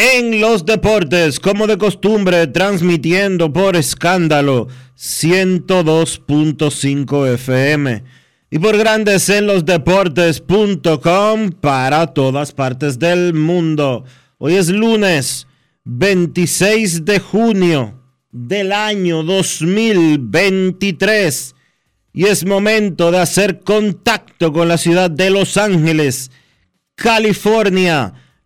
en los deportes, como de costumbre, transmitiendo por escándalo 102.5 FM y por grandes en los deportes.com para todas partes del mundo. Hoy es lunes 26 de junio del año 2023 y es momento de hacer contacto con la ciudad de Los Ángeles, California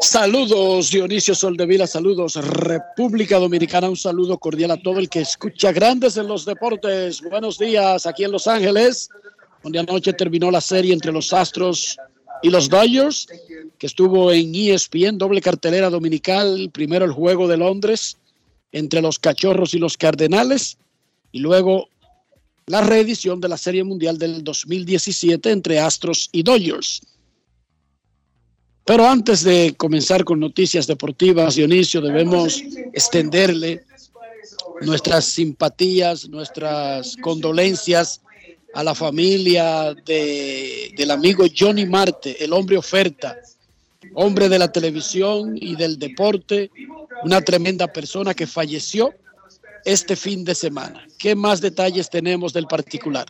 Saludos Dionisio Soldevila, saludos República Dominicana, un saludo cordial a todo el que escucha Grandes en los Deportes. Buenos días aquí en Los Ángeles, donde anoche terminó la serie entre los Astros y los Dodgers, que estuvo en ESPN, doble cartelera dominical, primero el juego de Londres entre los Cachorros y los Cardenales, y luego la reedición de la Serie Mundial del 2017 entre Astros y Dodgers. Pero antes de comenzar con noticias deportivas, Dionisio, debemos extenderle nuestras simpatías, nuestras condolencias a la familia de, del amigo Johnny Marte, el hombre oferta, hombre de la televisión y del deporte, una tremenda persona que falleció este fin de semana. ¿Qué más detalles tenemos del particular?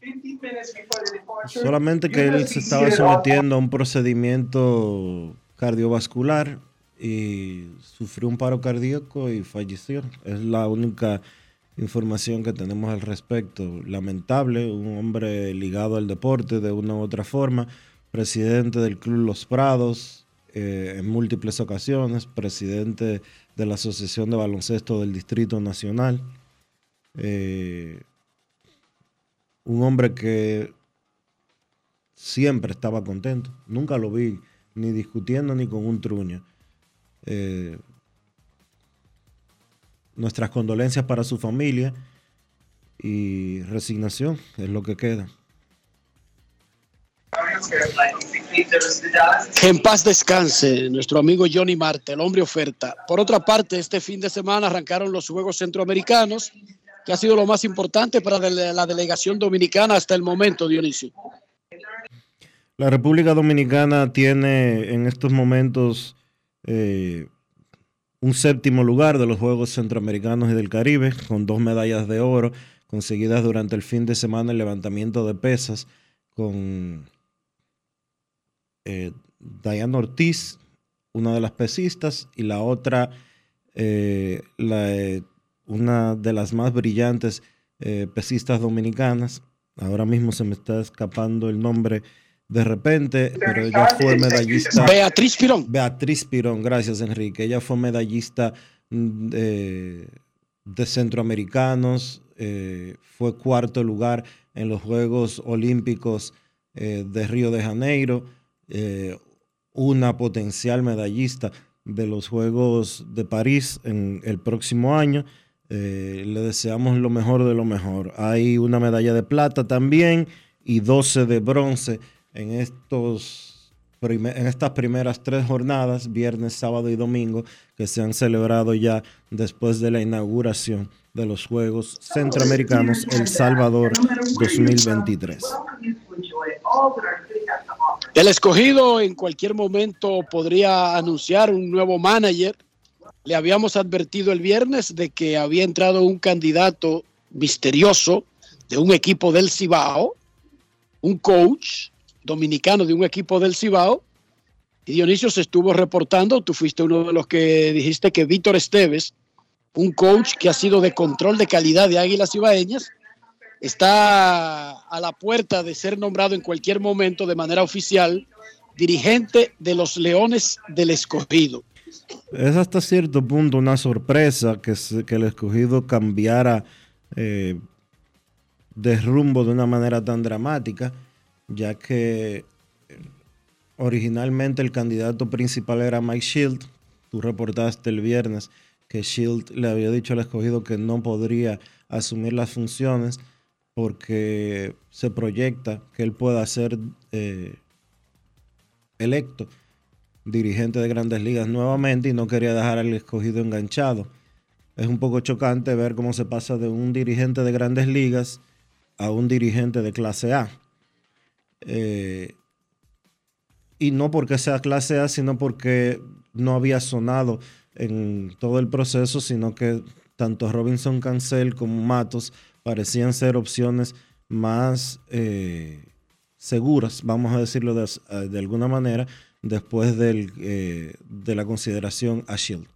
Solamente que él se estaba sometiendo a un procedimiento cardiovascular y sufrió un paro cardíaco y falleció. Es la única información que tenemos al respecto. Lamentable, un hombre ligado al deporte de una u otra forma, presidente del Club Los Prados eh, en múltiples ocasiones, presidente de la Asociación de Baloncesto del Distrito Nacional. Eh, un hombre que siempre estaba contento. Nunca lo vi ni discutiendo ni con un truño. Eh, nuestras condolencias para su familia y resignación es lo que queda. Que en paz descanse nuestro amigo Johnny Marte, el hombre oferta. Por otra parte, este fin de semana arrancaron los Juegos Centroamericanos que ha sido lo más importante para la delegación dominicana hasta el momento, Dionisio? La República Dominicana tiene en estos momentos eh, un séptimo lugar de los Juegos Centroamericanos y del Caribe, con dos medallas de oro conseguidas durante el fin de semana en levantamiento de pesas con eh, Diana Ortiz, una de las pesistas, y la otra, eh, la una de las más brillantes eh, pesistas dominicanas. Ahora mismo se me está escapando el nombre de repente, pero ella fue medallista. Beatriz Pirón. Beatriz Pirón, gracias Enrique. Ella fue medallista mm, de, de centroamericanos, eh, fue cuarto lugar en los Juegos Olímpicos eh, de Río de Janeiro, eh, una potencial medallista de los Juegos de París en el próximo año. Le deseamos lo mejor de lo mejor. Hay una medalla de plata también y 12 de bronce en, estos, en estas primeras tres jornadas, viernes, sábado y domingo, que se han celebrado ya después de la inauguración de los Juegos Centroamericanos El Salvador 2023. El escogido en cualquier momento podría anunciar un nuevo manager. Le habíamos advertido el viernes de que había entrado un candidato misterioso de un equipo del Cibao, un coach dominicano de un equipo del Cibao. Y Dionisio se estuvo reportando, tú fuiste uno de los que dijiste que Víctor Esteves, un coach que ha sido de control de calidad de Águilas Cibaeñas, está a la puerta de ser nombrado en cualquier momento de manera oficial dirigente de los Leones del Escogido. Es hasta cierto punto una sorpresa que, el Escogido cambiara eh, de rumbo de una manera tan dramática ya que originalmente el candidato principal era Mike Shield. Tú reportaste el viernes que Shield le había dicho al escogido que no podría asumir las funciones porque se proyecta que él pueda ser eh, electo dirigente de grandes ligas nuevamente y no quería dejar al escogido enganchado. Es un poco chocante ver cómo se pasa de un dirigente de grandes ligas a un dirigente de clase A. Eh, y no porque sea clase A, sino porque no había sonado en todo el proceso, sino que tanto Robinson Cancel como Matos parecían ser opciones más eh, seguras, vamos a decirlo de, eh, alguna manera, después del, de la consideración a Shield.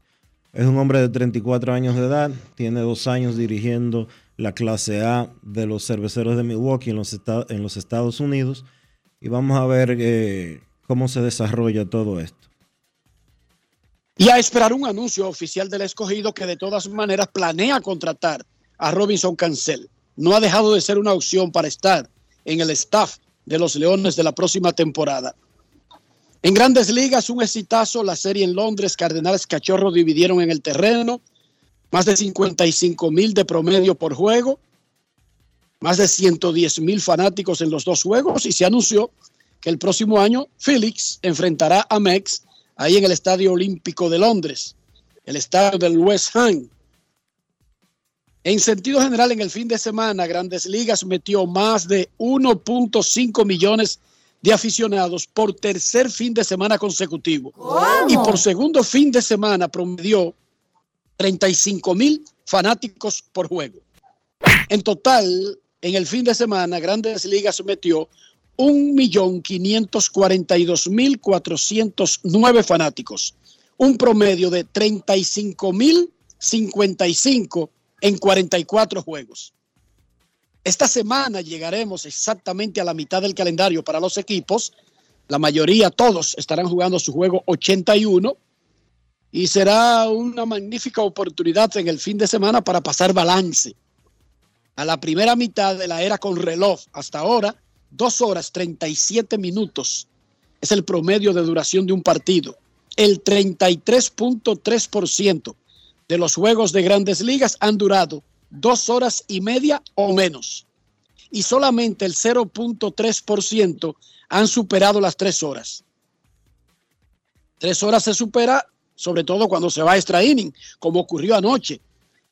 Es un hombre de 34 años de edad, tiene dos años dirigiendo la clase A de los cerveceros de Milwaukee en los, en los Estados Unidos y vamos a ver eh, cómo se desarrolla todo esto. Y a esperar un anuncio oficial del escogido que de todas maneras planea contratar a Robinson Cancel. No ha dejado de ser una opción para estar en el staff de los Leones de la próxima temporada. En grandes ligas, un exitazo, la serie en Londres, Cardenales Cachorro dividieron en el terreno, más de 55 mil de promedio por juego. Más de 110 mil fanáticos en los dos juegos. Y se anunció que el próximo año Felix enfrentará a Mex ahí en el Estadio Olímpico de Londres, el estadio del West Ham. En sentido general, en el fin de semana, Grandes Ligas metió más de 1.5 millones de aficionados por tercer fin de semana consecutivo. Y por segundo fin de semana promedió 35 mil fanáticos por juego. En total, en el fin de semana, Grandes Ligas metió 1.542.409 fanáticos, un promedio de 35.055 en 44 juegos. Esta semana llegaremos exactamente a la mitad del calendario para los equipos. La mayoría, todos, estarán jugando su juego 81 y será una magnífica oportunidad en el fin de semana para pasar balance a la primera mitad de la era con reloj. Hasta ahora, dos horas 37 minutos es el promedio de duración de un partido. El 33.3% de los juegos de grandes ligas han durado dos horas y media o menos. Y solamente el 0.3% han superado las tres horas. Tres horas se supera sobre todo cuando se va a extra inning, como ocurrió anoche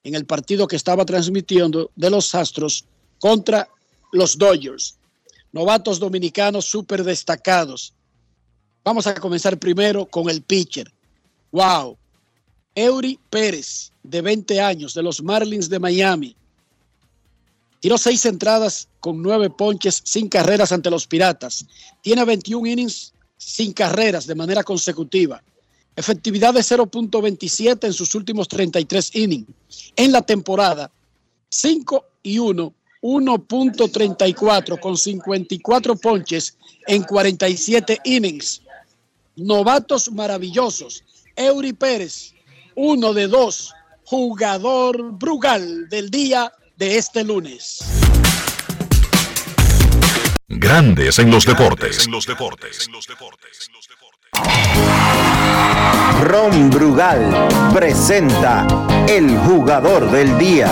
en el partido que estaba transmitiendo de los Astros contra los Dodgers. Novatos dominicanos súper destacados. Vamos a comenzar primero con el pitcher. ¡Wow! Eury Pérez, de 20 años, de los Marlins de Miami. Tiró seis entradas con nueve ponches sin carreras ante los Piratas. Tiene 21 innings sin carreras de manera consecutiva. Efectividad de 0.27 en sus últimos 33 innings. En la temporada, 5 y 1 1.34 con 54 ponches en 47 innings. Novatos maravillosos. Eury Pérez, uno de dos, jugador Brugal del día de este lunes. Grandes en los deportes. En los deportes. Ron Brugal presenta el jugador del día.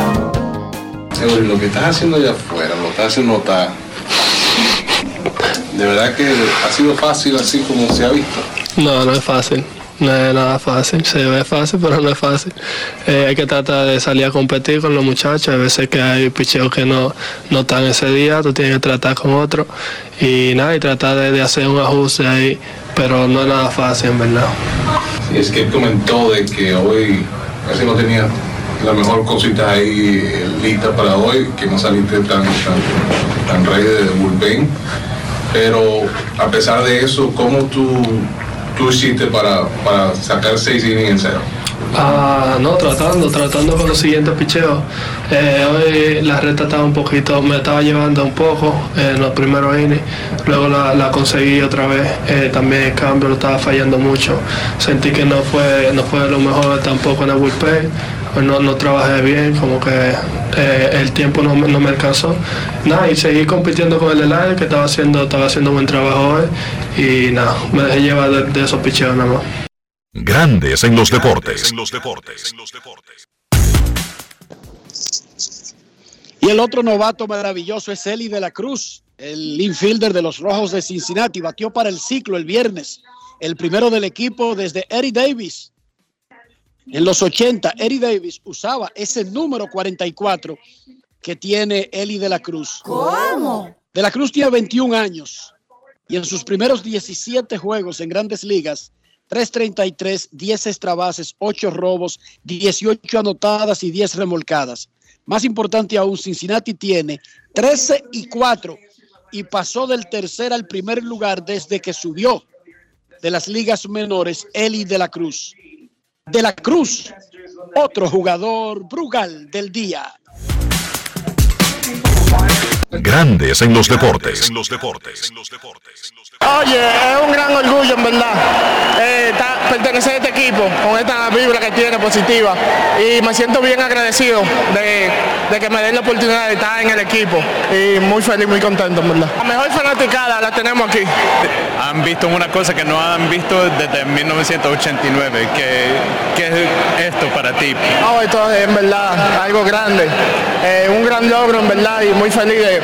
Lo que estás haciendo allá afuera, lo que estás haciendo está. De verdad que ha sido fácil así como se ha visto. No, no es fácil. No es nada fácil. Se ve fácil, pero no es fácil. Eh, hay que tratar de salir a competir con los muchachos. Hay veces que hay picheos que no, no están ese día, tú tienes que tratar con otro. Y nada, y tratar de, de hacer un ajuste ahí. Pero no es nada fácil, en verdad. Y es que comentó de que hoy casi no tenía la mejor cosita ahí eh, lista para hoy, que no saliste tan, tan, tan rey de bullpen. Pero a pesar de eso, ¿cómo tú, tú hiciste para, para sacar seis innings en cero? Ah, no, tratando, tratando con los siguientes picheos. Eh, hoy la recta estaba un poquito, me estaba llevando un poco eh, en los primeros innings. Luego la, conseguí otra vez. Eh, también el cambio lo estaba fallando mucho. Sentí que no fue, no fue lo mejor tampoco en el bullpen. Pues no, no trabajé bien, como que eh, el tiempo no, me- no me alcanzó. Nada, y seguí compitiendo con el Elaine, que estaba haciendo, estaba haciendo buen trabajo hoy. Y nada, me dejé llevar de, de esos picheos nada más. Grandes en los deportes. En los deportes. Y el otro novato maravilloso es Eli de la Cruz, el infielder de los Rojos de Cincinnati. Batió para el ciclo el viernes, el primero del equipo desde Eddie Davis. En los 80, Eddie Davis usaba ese número 44 que tiene Eli de la Cruz. ¿Cómo? De la Cruz tiene 21 años y en sus primeros 17 juegos en grandes ligas, 333, 10 extrabases, 8 robos, 18 anotadas y 10 remolcadas. Más importante aún, Cincinnati tiene 13 y 4 y pasó del tercer al primer lugar desde que subió de las ligas menores Eli de la Cruz. De la Cruz, otro jugador Brugal del día. Grandes en los deportes. En los deportes. Oye, es un gran orgullo en verdad eh, ta- pertenecer a este equipo con esta vibra que tiene positiva y me siento bien agradecido de, de que me den la oportunidad de estar en el equipo y muy feliz, muy contento en verdad. La mejor fanaticada la tenemos aquí. han visto una cosa que no han visto desde 1989. ¿Qué, qué es esto para ti? No, esto es en verdad algo grande, eh, un gran logro en verdad y muy feliz de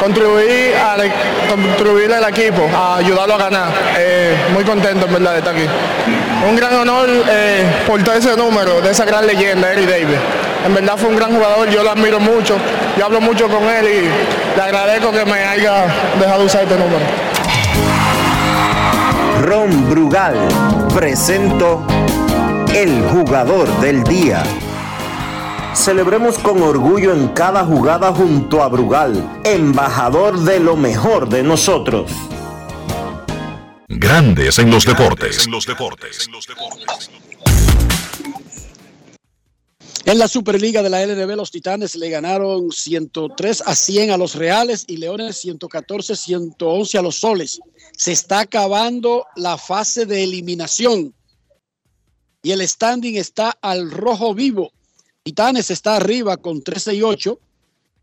contribuir al, contribuir al equipo, a ayudarlo a ganar. Eh, muy contento en verdad de estar aquí. Un gran honor eh, por todo ese número de esa gran leyenda, Eric Davis. En verdad fue un gran jugador, yo lo admiro mucho, yo hablo mucho con él y le agradezco que me haya dejado usar este número. Ron Brugal presento el jugador del día. Celebremos con orgullo en cada jugada junto a Brugal, embajador de lo mejor de nosotros. Grandes en los deportes. En los deportes. En la Superliga de la LNB, los Titanes le ganaron 103 a 100 a los Reales y Leones 114 111 a los Soles. Se está acabando la fase de eliminación y el standing está al rojo vivo. Titanes está arriba con 13 y 8,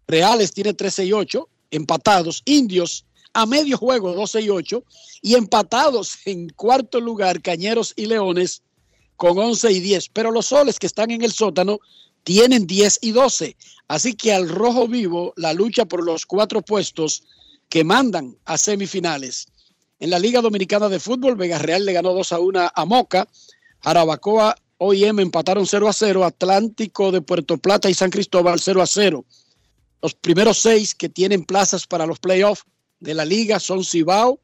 Reales tiene 13 y 8, empatados, Indios a medio juego 12 y 8 y empatados en cuarto lugar Cañeros y Leones con 11 y 10, pero los soles que están en el sótano tienen 10 y 12. Así que al rojo vivo la lucha por los cuatro puestos que mandan a semifinales. En la Liga Dominicana de Fútbol, Vega Real le ganó 2 a 1 a Moca, Jarabacoa, OIM empataron 0 a 0, Atlántico de Puerto Plata y San Cristóbal 0 a 0. Los primeros seis que tienen plazas para los playoffs de la liga son Cibao,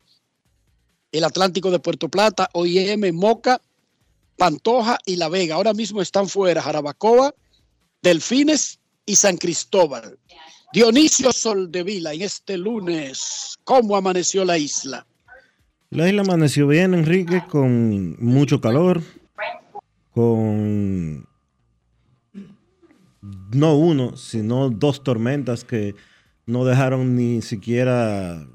el Atlántico de Puerto Plata, OIM, Moca, Pantoja y La Vega. Ahora mismo están fuera Jarabacoa, Delfines y San Cristóbal. Dionisio Soldevila en este lunes, ¿cómo amaneció la isla? La isla amaneció bien, Enrique, con mucho calor, con no uno, sino dos tormentas que no dejaron ni siquiera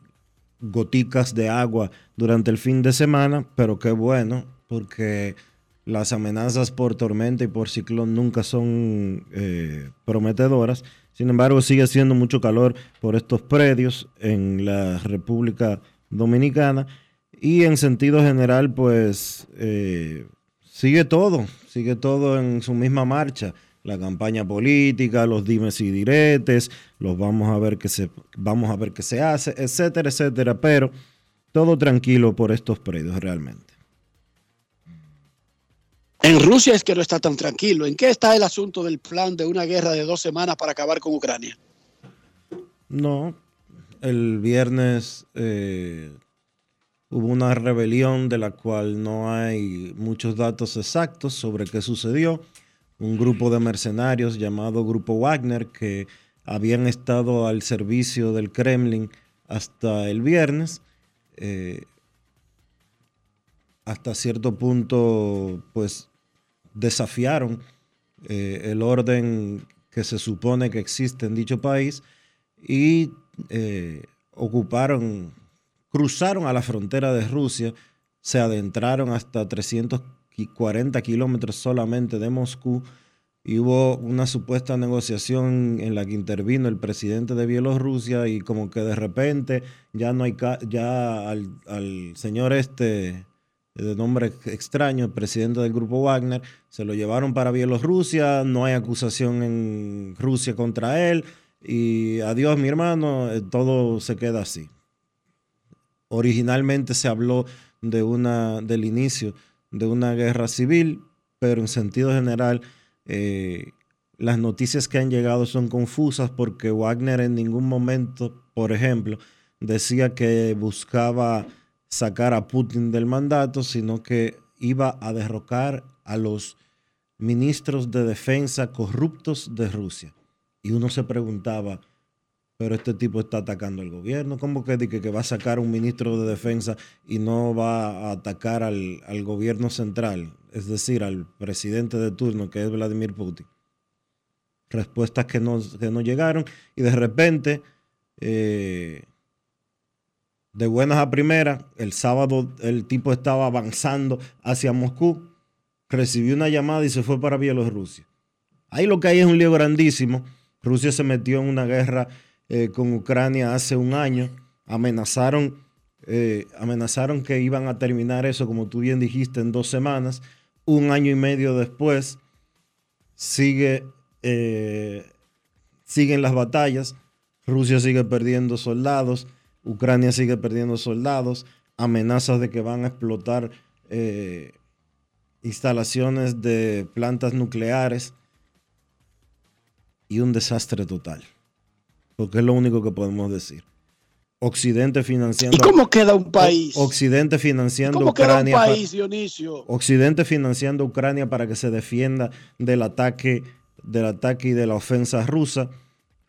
goticas de agua durante el fin de semana, pero qué bueno, porque las amenazas por tormenta y por ciclón nunca son eh, prometedoras. Sin embargo, sigue siendo mucho calor por estos predios en la República Dominicana y en sentido general, pues eh, sigue todo, sigue todo en su misma marcha. La campaña política, los dimes y diretes, los vamos a ver qué se, vamos a ver qué se hace, etcétera, etcétera. Pero todo tranquilo por estos predios realmente. En Rusia es que no está tan tranquilo. ¿En qué está el asunto del plan de una guerra de dos semanas para acabar con Ucrania? No, el viernes eh, hubo una rebelión de la cual no hay muchos datos exactos sobre qué sucedió. Un grupo de mercenarios llamado Grupo Wagner que habían estado al servicio del Kremlin hasta el viernes. Eh, hasta cierto punto, pues desafiaron eh, el orden que se supone que existe en dicho país y eh, ocuparon, cruzaron a la frontera de Rusia, se adentraron hasta 340 kilómetros solamente de Moscú hubo una supuesta negociación en la que intervino el presidente de Bielorrusia y como que de repente ya no hay ya al, al señor este de nombre extraño, el presidente del grupo Wagner, se lo llevaron para Bielorrusia, no hay acusación en Rusia contra él y adiós mi hermano, eh, todo se queda así. Originalmente se habló de una, del inicio de una guerra civil, pero en sentido general eh, las noticias que han llegado son confusas porque Wagner en ningún momento, por ejemplo, decía que buscaba sacar a Putin del mandato, sino que iba a derrocar a los ministros de defensa corruptos de Rusia. Y uno se preguntaba, pero este tipo está atacando al gobierno, ¿cómo que, que, que va a sacar un ministro de defensa y no va a atacar al, gobierno central, es decir, al presidente de turno, que es Vladimir Putin? Respuestas que no, que no llegaron y de repente... Eh, de buenas a primeras, el sábado el tipo estaba avanzando hacia Moscú, recibió una llamada y se fue para Bielorrusia. Ahí lo que hay es un lío grandísimo. Rusia se metió en una guerra eh, con Ucrania hace un año. Amenazaron, eh, amenazaron que iban a terminar eso, como tú bien dijiste, en dos semanas. Un año y medio después, sigue, eh, siguen las batallas. Rusia sigue perdiendo soldados. Ucrania sigue perdiendo soldados, amenazas de que van a explotar instalaciones de plantas nucleares y un desastre total. Porque es lo único que podemos decir. Occidente financiando. ¿Y cómo queda un país? Occidente financiando ¿Cómo Ucrania. Queda un país, Dionisio? Occidente financiando Ucrania para que se defienda del ataque, del ataque y de la ofensa rusa.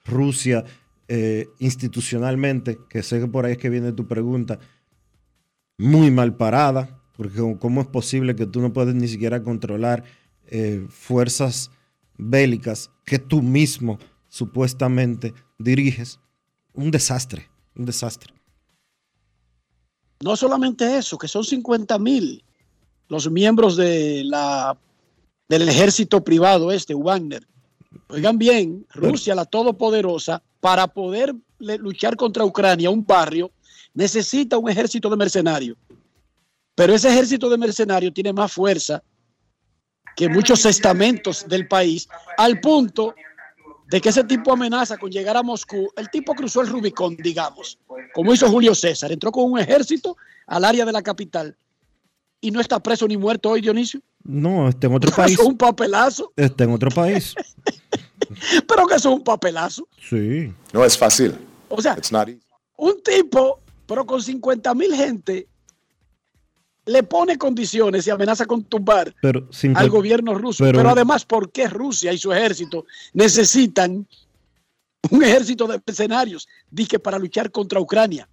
Rusia eh, institucionalmente, que sé que por ahí es que viene tu pregunta, muy mal parada, porque cómo es posible que tú no puedes ni siquiera controlar eh, fuerzas bélicas que tú mismo supuestamente diriges. Un desastre, un desastre. No solamente eso, que son 50 mil los miembros de la, del ejército privado este, Wagner. Oigan bien, Rusia, la todopoderosa, para poder luchar contra Ucrania, un barrio, necesita un ejército de mercenarios. Pero ese ejército de mercenarios tiene más fuerza que muchos estamentos del país, al punto de que ese tipo amenaza con llegar a Moscú. El tipo cruzó el Rubicón, digamos, como hizo Julio César. Entró con un ejército al área de la capital y no está preso ni muerto hoy, Dionisio. No, está en otro país. Es un papelazo. Está en otro país. Pero que eso es un papelazo. Sí. No es fácil. O sea, un tipo, pero con 50 mil gente, le pone condiciones y amenaza con tumbar al gobierno ruso. Pero, además, ¿por qué Rusia y su ejército necesitan un ejército de mercenarios? Dije, para luchar contra Ucrania.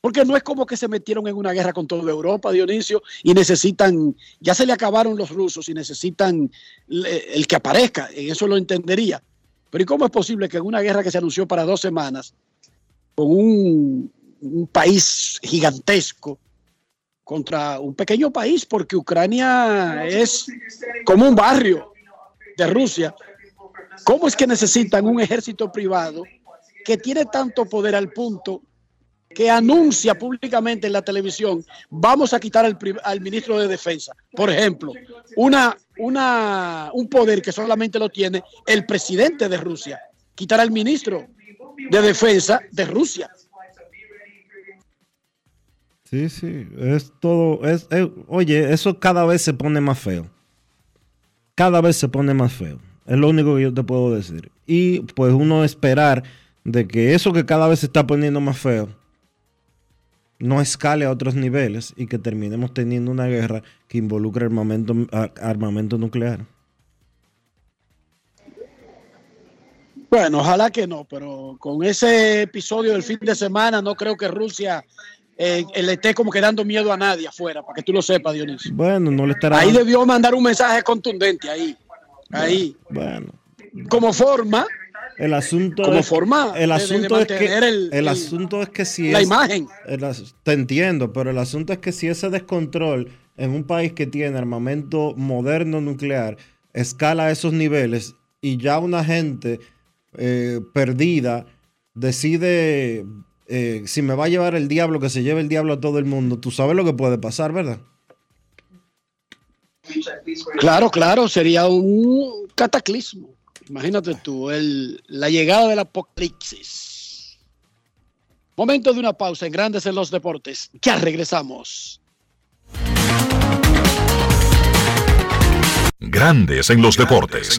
Porque no es como que se metieron en una guerra con toda Europa, Dionisio, y necesitan, ya se le acabaron los rusos y necesitan el que aparezca, eso lo entendería. Pero ¿y cómo es posible que en una guerra que se anunció para dos semanas, con un, un país gigantesco, contra un pequeño país, porque Ucrania es como un barrio de Rusia, ¿cómo es que necesitan un ejército privado que tiene tanto poder al punto que anuncia públicamente en la televisión, vamos a quitar al, al ministro de Defensa. Por ejemplo, una, una, un poder que solamente lo tiene el presidente de Rusia, quitar al ministro de Defensa de Rusia. Sí, sí, es todo, es, es- oye, eso cada vez se pone más feo. Cada vez se pone más feo. Es lo único que yo te puedo decir. Y pues uno esperar de que eso que cada vez se está poniendo más feo no escale a otros niveles y que terminemos teniendo una guerra que involucre armamento, armamento nuclear. Bueno, ojalá que no, pero con ese episodio del fin de semana no creo que Rusia eh, le esté como que dando miedo a nadie afuera, para que tú lo sepas, Dionisio. Bueno, no le estará... Ahí debió mandar un mensaje contundente, ahí, ahí, Bueno, como forma, el asunto como es, forma el de- de asunto es que mantener el- el, el- asunto es que si la es- imagen. el te entiendo, pero el asunto es que si ese descontrol en un país que tiene armamento moderno nuclear escala a esos niveles y ya una gente eh, perdida decide eh, si me va a llevar el diablo, que se lleve el diablo a todo el mundo, tú sabes lo que puede pasar, ¿verdad? Claro, claro, sería un cataclismo. Imagínate tú, el, la llegada del apocalipsis. Momento de una pausa en Grandes en los Deportes. Ya regresamos. Grandes en los deportes.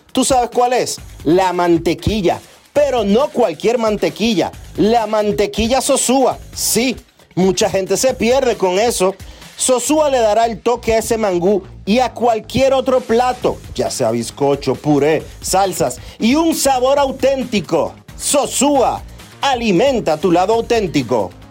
¿Tú sabes cuál es? La mantequilla. Pero no cualquier mantequilla, la mantequilla Sosúa. Sí, mucha gente se pierde con eso. Sosúa le dará el toque a ese mangú y a cualquier otro plato, ya sea bizcocho, puré, salsas y un sabor auténtico. Sosúa, alimenta tu lado auténtico.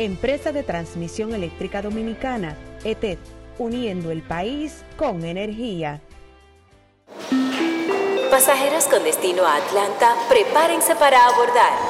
Empresa de Transmisión Eléctrica Dominicana, ETED, uniendo el país con energía. Pasajeros con destino a Atlanta, prepárense para abordar.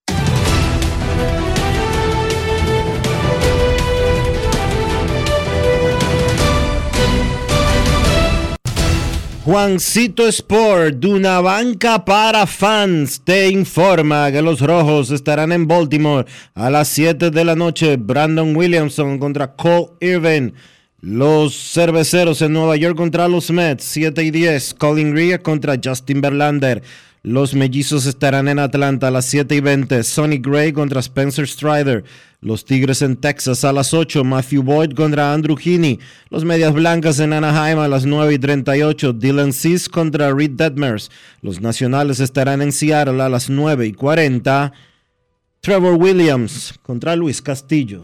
Juancito Sport, de una banca para fans, te informa que los rojos estarán en Baltimore a las 7 de la noche. Brandon Williamson contra Cole Irvin. Los cerveceros en Nueva York contra los Mets, 7 y 10. Colin Rea contra Justin Verlander. Los mellizos estarán en Atlanta a las 7 y 20. Sonny Gray contra Spencer Strider. Los Tigres en Texas a las 8. Matthew Boyd contra Andrew Heaney. Los Medias Blancas en Anaheim a las 9 y 38. Dylan Cease contra Reed Detmers. Los Nacionales estarán en Seattle a las 9 y 40. Trevor Williams contra Luis Castillo.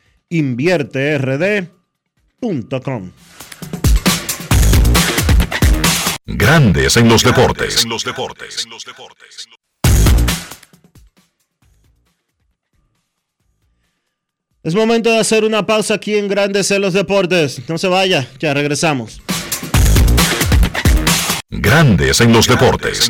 invierterd.com. Grandes en los deportes. Es momento de hacer una pausa aquí en Grandes en los deportes. No se vaya, ya regresamos. Grandes en los deportes.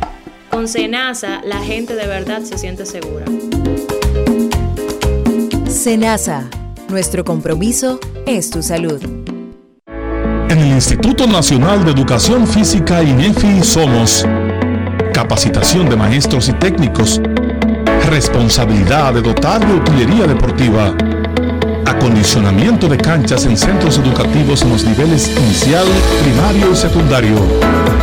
Con Senasa, la gente de verdad se siente segura. Senasa, nuestro compromiso es tu salud. En el Instituto Nacional de Educación Física INEFI somos capacitación de maestros y técnicos, responsabilidad de dotar de utilería deportiva, acondicionamiento de canchas en centros educativos en los niveles inicial, primario y secundario,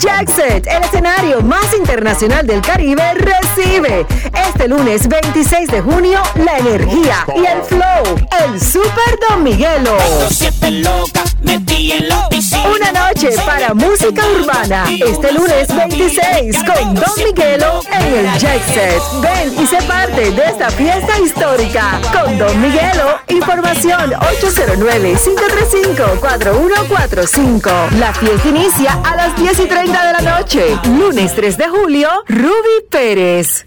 Jackset, el escenario más internacional del Caribe, recibe este lunes 26 de junio la energía y el flow, el Super Don Miguelo. Una noche para música urbana, este lunes 26 con Don Miguelo en el Jackset. Ven y sé parte de esta fiesta histórica con Don Miguelo. Información 809-535-4145. La fiesta inicia a las 10 y 30 de la noche. Lunes 3 de julio, Ruby Pérez.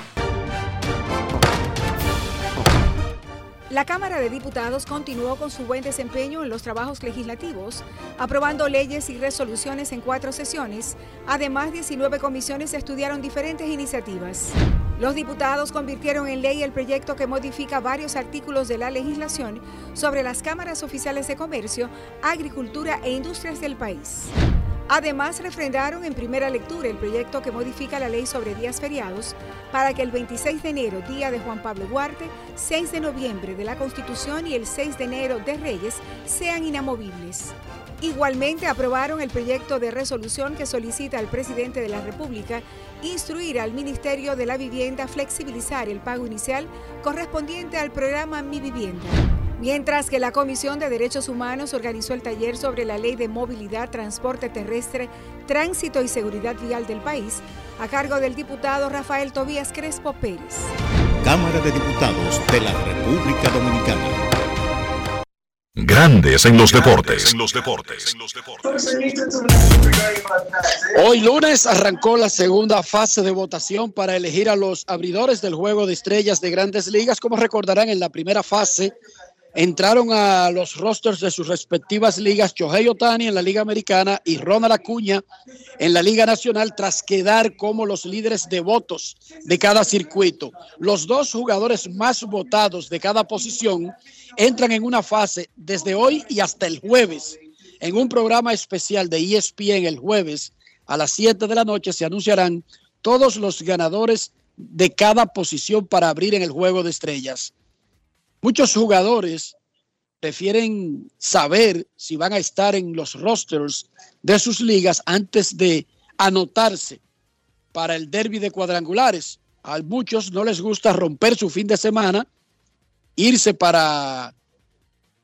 La Cámara de Diputados continuó con su buen desempeño en los trabajos legislativos, aprobando leyes y resoluciones en cuatro sesiones. Además, 19 comisiones estudiaron diferentes iniciativas. Los diputados convirtieron en ley el proyecto que modifica varios artículos de la legislación sobre las cámaras oficiales de comercio, agricultura e industrias del país. Además, refrendaron en primera lectura el proyecto que modifica la ley sobre días feriados para que el 26 de enero, día de Juan Pablo Duarte, 6 de noviembre de la Constitución y el 6 de enero de Reyes sean inamovibles. Igualmente aprobaron el proyecto de resolución que solicita al presidente de la República instruir al Ministerio de la Vivienda flexibilizar el pago inicial correspondiente al programa Mi Vivienda. Mientras que la Comisión de Derechos Humanos organizó el taller sobre la Ley de Movilidad, Transporte Terrestre, Tránsito y Seguridad Vial del país, a cargo del diputado Rafael Tobías Crespo Pérez. Cámara de Diputados de la República Dominicana. Grandes en los deportes. Hoy lunes arrancó la segunda fase de votación para elegir a los abridores del juego de estrellas de grandes ligas. Como recordarán, en la primera fase entraron a los rosters de sus respectivas ligas Shohei Otani en la Liga Americana y Ronald Acuña en la Liga Nacional tras quedar como los líderes de votos de cada circuito. Los dos jugadores más votados de cada posición entran en una fase desde hoy y hasta el jueves. En un programa especial de ESPN el jueves a las 7 de la noche se anunciarán todos los ganadores de cada posición para abrir en el juego de estrellas. Muchos jugadores prefieren saber si van a estar en los rosters de sus ligas antes de anotarse para el derby de cuadrangulares. A muchos no les gusta romper su fin de semana, irse para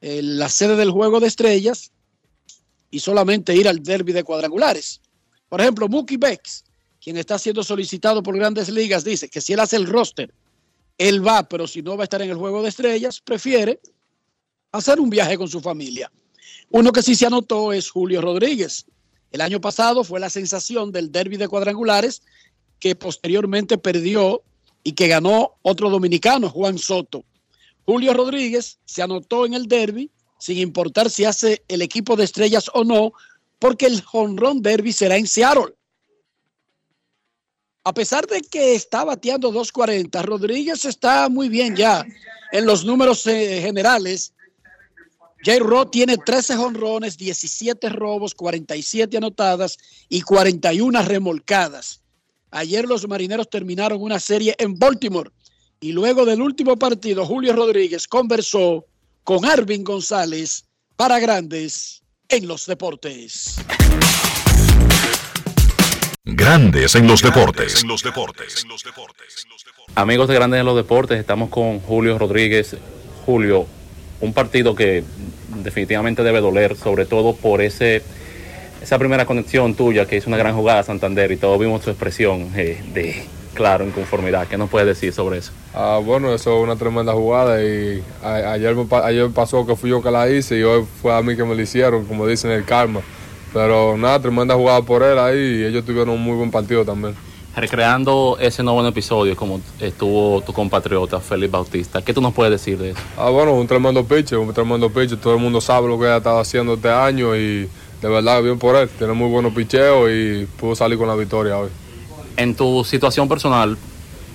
eh, la sede del juego de estrellas y solamente ir al derby de cuadrangulares. Por ejemplo, Mookie Becks, quien está siendo solicitado por grandes ligas, dice que si él hace el roster, él va, pero si no va a estar en el juego de estrellas, prefiere hacer un viaje con su familia. Uno que sí se anotó es Julio Rodríguez. El año pasado fue la sensación del derby de cuadrangulares que posteriormente perdió y que ganó otro dominicano, Juan Soto. Julio Rodríguez se anotó en el derby sin importar si hace el equipo de estrellas o no, porque el jonrón derby será en Seattle. A pesar de que está bateando 2.40, Rodríguez está muy bien ya en los números eh, generales. J. Roth tiene 13 jonrones, 17 robos, 47 anotadas y 41 remolcadas. Ayer los marineros terminaron una serie en Baltimore y luego del último partido, Julio Rodríguez conversó con Arvin González para Grandes en los deportes. Grandes en los deportes. Amigos de Grandes en los Deportes, estamos con Julio Rodríguez. Julio, un partido que definitivamente debe doler, sobre todo por ese esa primera conexión tuya que hizo una gran jugada a Santander y todos vimos tu expresión eh, de claro, inconformidad. ¿Qué nos puedes decir sobre eso? Ah, bueno, eso es una tremenda jugada y a- ayer, me pa- ayer pasó que fui yo que la hice y hoy fue a mí que me lo hicieron, como dicen el karma. Pero nada, tremenda jugada por él ahí y ellos tuvieron un muy buen partido también. Recreando ese nuevo episodio como estuvo tu compatriota Félix Bautista, ¿qué tú nos puedes decir de eso? Ah, bueno, un tremendo pitcher, un tremendo pitcher. Todo el mundo sabe lo que ha estado haciendo este año y de verdad bien por él. Tiene muy buenos picheos y pudo salir con la victoria hoy. En tu situación personal,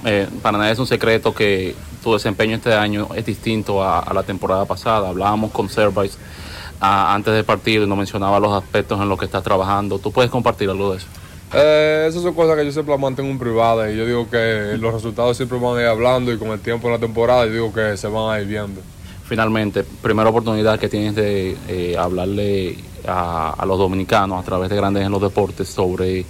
eh, para nadie es un secreto que tu desempeño este año es distinto a, a la temporada pasada. Hablábamos con Service ah, antes del partido y nos mencionaba los aspectos en los que estás trabajando. ¿Tú puedes compartir algo de eso? Eh, esas son cosas que yo siempre las mantengo en privada y yo digo que los resultados siempre van a ir hablando y con el tiempo en la temporada yo digo que se van a ir viendo. Finalmente, primera oportunidad que tienes de eh, hablarle a, a los dominicanos a través de Grandes en los Deportes sobre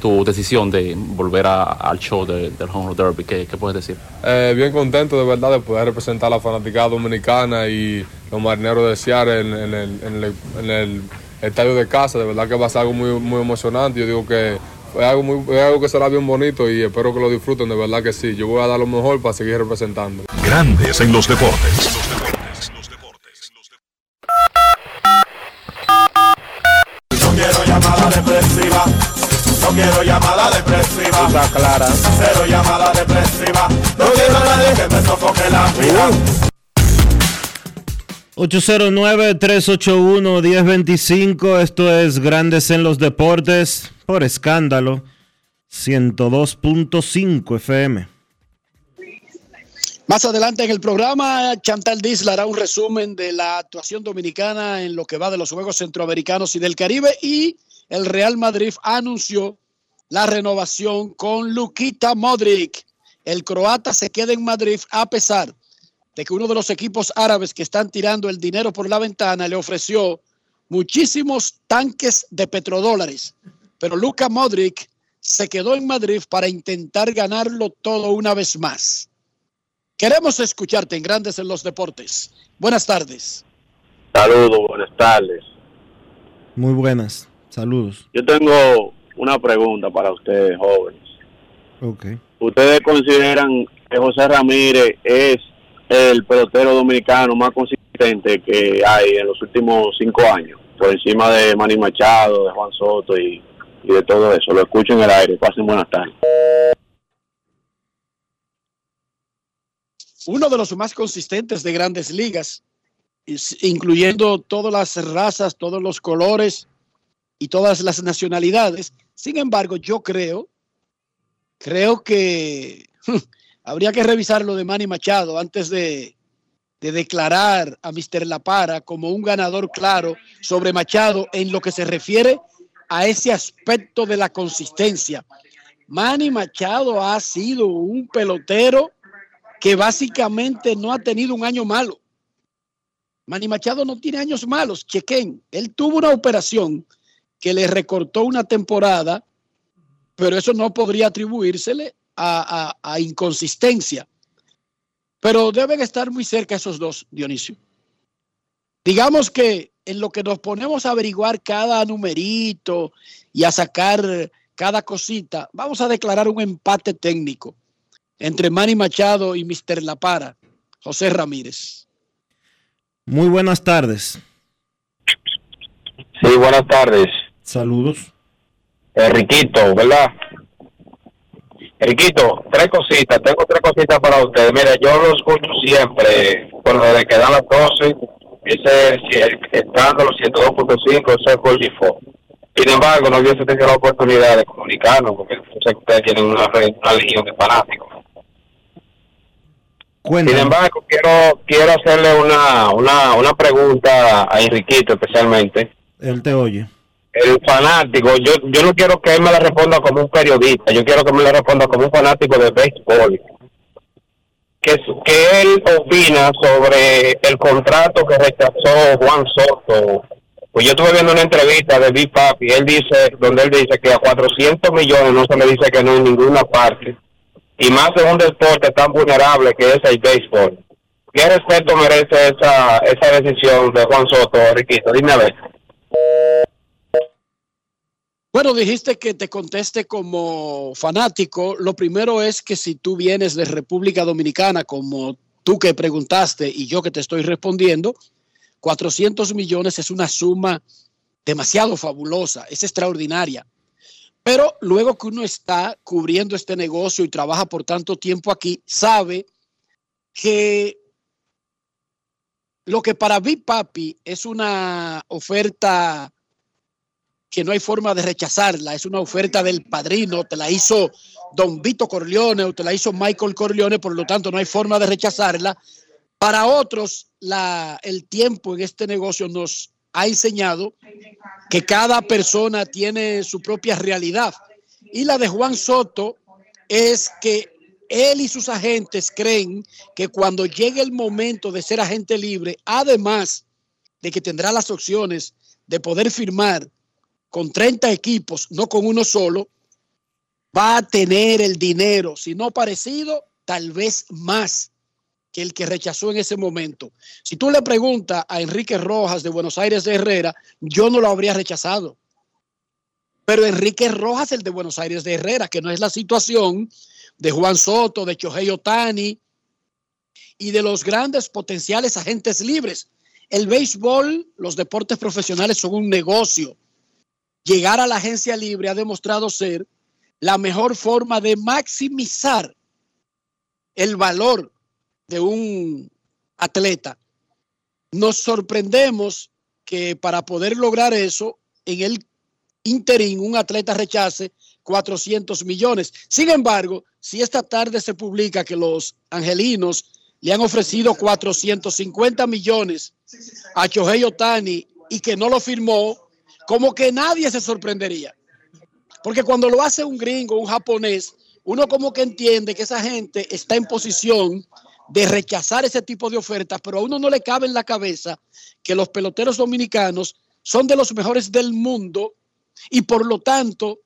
tu decisión de volver a- al show de- del Home Derby. ¿Qué, qué puedes decir? Eh, bien contento de verdad de poder representar a la fanaticada dominicana y los marineros de Seattle en, en el, en el- en el estadio de casa. De verdad que va a ser algo muy, muy emocionante. Yo digo que es algo, muy, es algo que será bien bonito y espero que lo disfruten. De verdad que sí. Yo voy a dar lo mejor para seguir representando. Grandes en los deportes. Depresiva. Está clara. Cero llamada depresiva. No quiero a nadie que me sofoque la vida. 809-381-1025, esto es Grandes en los Deportes, por escándalo, 102.5 FM. Más adelante en el programa, Chantal Disla hará un resumen de la actuación dominicana en lo que va de los Juegos Centroamericanos y del Caribe y el Real Madrid anunció la renovación con Luquita Modric. El croata se queda en Madrid a pesar de que uno de los equipos árabes que están tirando el dinero por la ventana le ofreció muchísimos tanques de petrodólares. Pero Luka Modric se quedó en Madrid para intentar ganarlo todo una vez más. Queremos escucharte en Grandes en los Deportes. Buenas tardes. Saludos, buenas tardes. Muy buenas, saludos. Yo tengo una pregunta para ustedes, jóvenes. ¿Ustedes consideran que José Ramírez es el pelotero dominicano más consistente que hay en los últimos cinco años? Por encima de Manny Machado, de Juan Soto y, y de todo eso. Lo escucho en el aire. Pasen buenas tardes. Uno de los más consistentes de grandes ligas, incluyendo todas las razas, todos los colores y todas las nacionalidades. Sin embargo, yo creo, creo que habría que revisar lo de Manny Machado antes de, de declarar a Mr. La Para como un ganador claro sobre Machado en lo que se refiere a ese aspecto de la consistencia. Manny Machado ha sido un pelotero que básicamente no ha tenido un año malo. Manny Machado no tiene años malos, chequen. Él tuvo una operación que le recortó una temporada, pero eso no podría atribuírsele a, a- a inconsistencia. Pero deben estar muy cerca esos dos, Dionisio. Digamos que en lo que nos ponemos a averiguar cada numerito y a sacar cada cosita, vamos a declarar un empate técnico entre Manny Machado y Mr. La Para, José Ramírez. Muy buenas tardes. Sí, buenas tardes. Saludos. Enriquito, ¿verdad? Enriquito, tres cositas, tengo tres cositas para ustedes. Mira, yo lo escucho siempre, bueno, desde que dan las 12, ese los 102.5, ese es por default. Sin embargo, no hubiese tenido la oportunidad de comunicarnos, porque yo sé que ustedes tienen una, una legión de fanáticos. Sin embargo, quiero quiero hacerle una, una, una pregunta a Enriquito especialmente. Él te oye. El fanático, yo, yo no quiero que él me la responda como un periodista, yo quiero que me la responda como un fanático de béisbol. Que, que él opina sobre el contrato que rechazó Juan Soto Pues yo estuve viendo una entrevista de Big Papi, él dice, donde él dice que a 400 millones no se le dice que no en ninguna parte, y más en un deporte tan vulnerable que es el béisbol. ¿Qué respeto merece esa, esa decisión de Juan Soto, Riquito? Dime a ver. Bueno, dijiste que te conteste como fanático. Lo primero es que si tú vienes de República Dominicana, como tú que preguntaste y yo que te estoy respondiendo, 400 millones es una suma demasiado fabulosa, es extraordinaria. Pero luego que uno está cubriendo este negocio y trabaja por tanto tiempo aquí, sabe que lo que para Big Papi es una oferta que no hay forma de rechazarla, es una oferta del padrino, te la hizo Don Vito Corleone o te la hizo Michael Corleone, por lo tanto no hay forma de rechazarla. Para otros, la, el tiempo en este negocio nos ha enseñado que cada persona tiene su propia realidad. Y la de Juan Soto es que él y sus agentes creen que cuando llegue el momento de ser agente libre, además de que tendrá las opciones de poder firmar con 30 equipos, no con uno solo, va a tener el dinero, si no parecido, tal vez más que el que rechazó en ese momento. Si tú le preguntas a Enrique Rojas de Buenos Aires de Herrera, yo no lo habría rechazado. Pero Enrique Rojas, el de Buenos Aires de Herrera, que no es la situación de Juan Soto, de Chohei Otani y de los grandes potenciales agentes libres. El béisbol, los deportes profesionales son un negocio llegar a la agencia libre ha demostrado ser la mejor forma de maximizar el valor de un atleta. Nos sorprendemos que para poder lograr eso, en el interín un atleta rechace 400 millones. Sin embargo, si esta tarde se publica que los angelinos le han ofrecido 450 millones a Chohei Otani y que no lo firmó, como que nadie se sorprendería. Porque cuando lo hace un gringo, un japonés, uno como que entiende que esa gente está en posición de rechazar ese tipo de ofertas, pero a uno no le cabe en la cabeza que los peloteros dominicanos son de los mejores del mundo y por lo tanto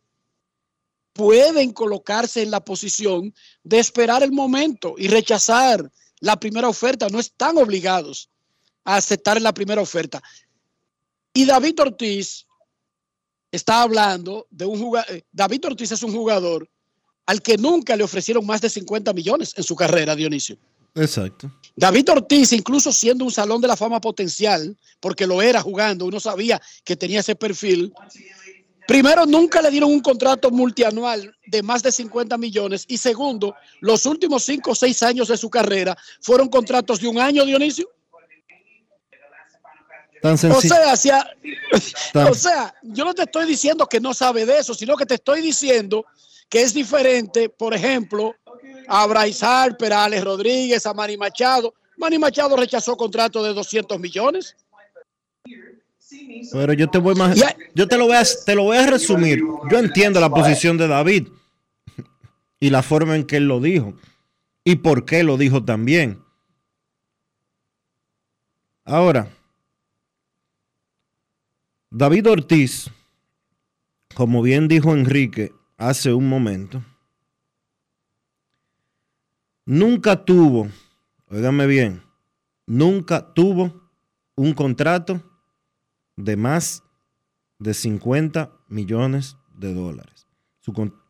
pueden colocarse en la posición de esperar el momento y rechazar la primera oferta. No están obligados a aceptar la primera oferta. Y David Ortiz está hablando de un jugador, eh, David Ortiz es un jugador al que nunca le ofrecieron más de 50 millones en su carrera, Dionisio. Exacto. David Ortiz, incluso siendo un salón de la fama potencial, porque lo era jugando, uno sabía que tenía ese perfil. Primero, nunca le dieron un contrato multianual de más de 50 millones. Y segundo, los últimos cinco o seis años de su carrera fueron contratos de un año, Dionisio. O sea, o sea, yo no te estoy diciendo que no sabe de eso, sino que te estoy diciendo que es diferente, por ejemplo, a Bryce Harper, a Alex Rodríguez, a Manny Machado. Manny Machado rechazó contrato de 200 millones. Pero yo te voy más, yo te lo voy a, te lo voy a resumir. Yo entiendo la posición de David y la forma en que él lo dijo y por qué lo dijo también. Ahora, David Ortiz, como bien dijo Enrique hace un momento, nunca tuvo, óigame bien, nunca tuvo un contrato de más de 50 millones de dólares.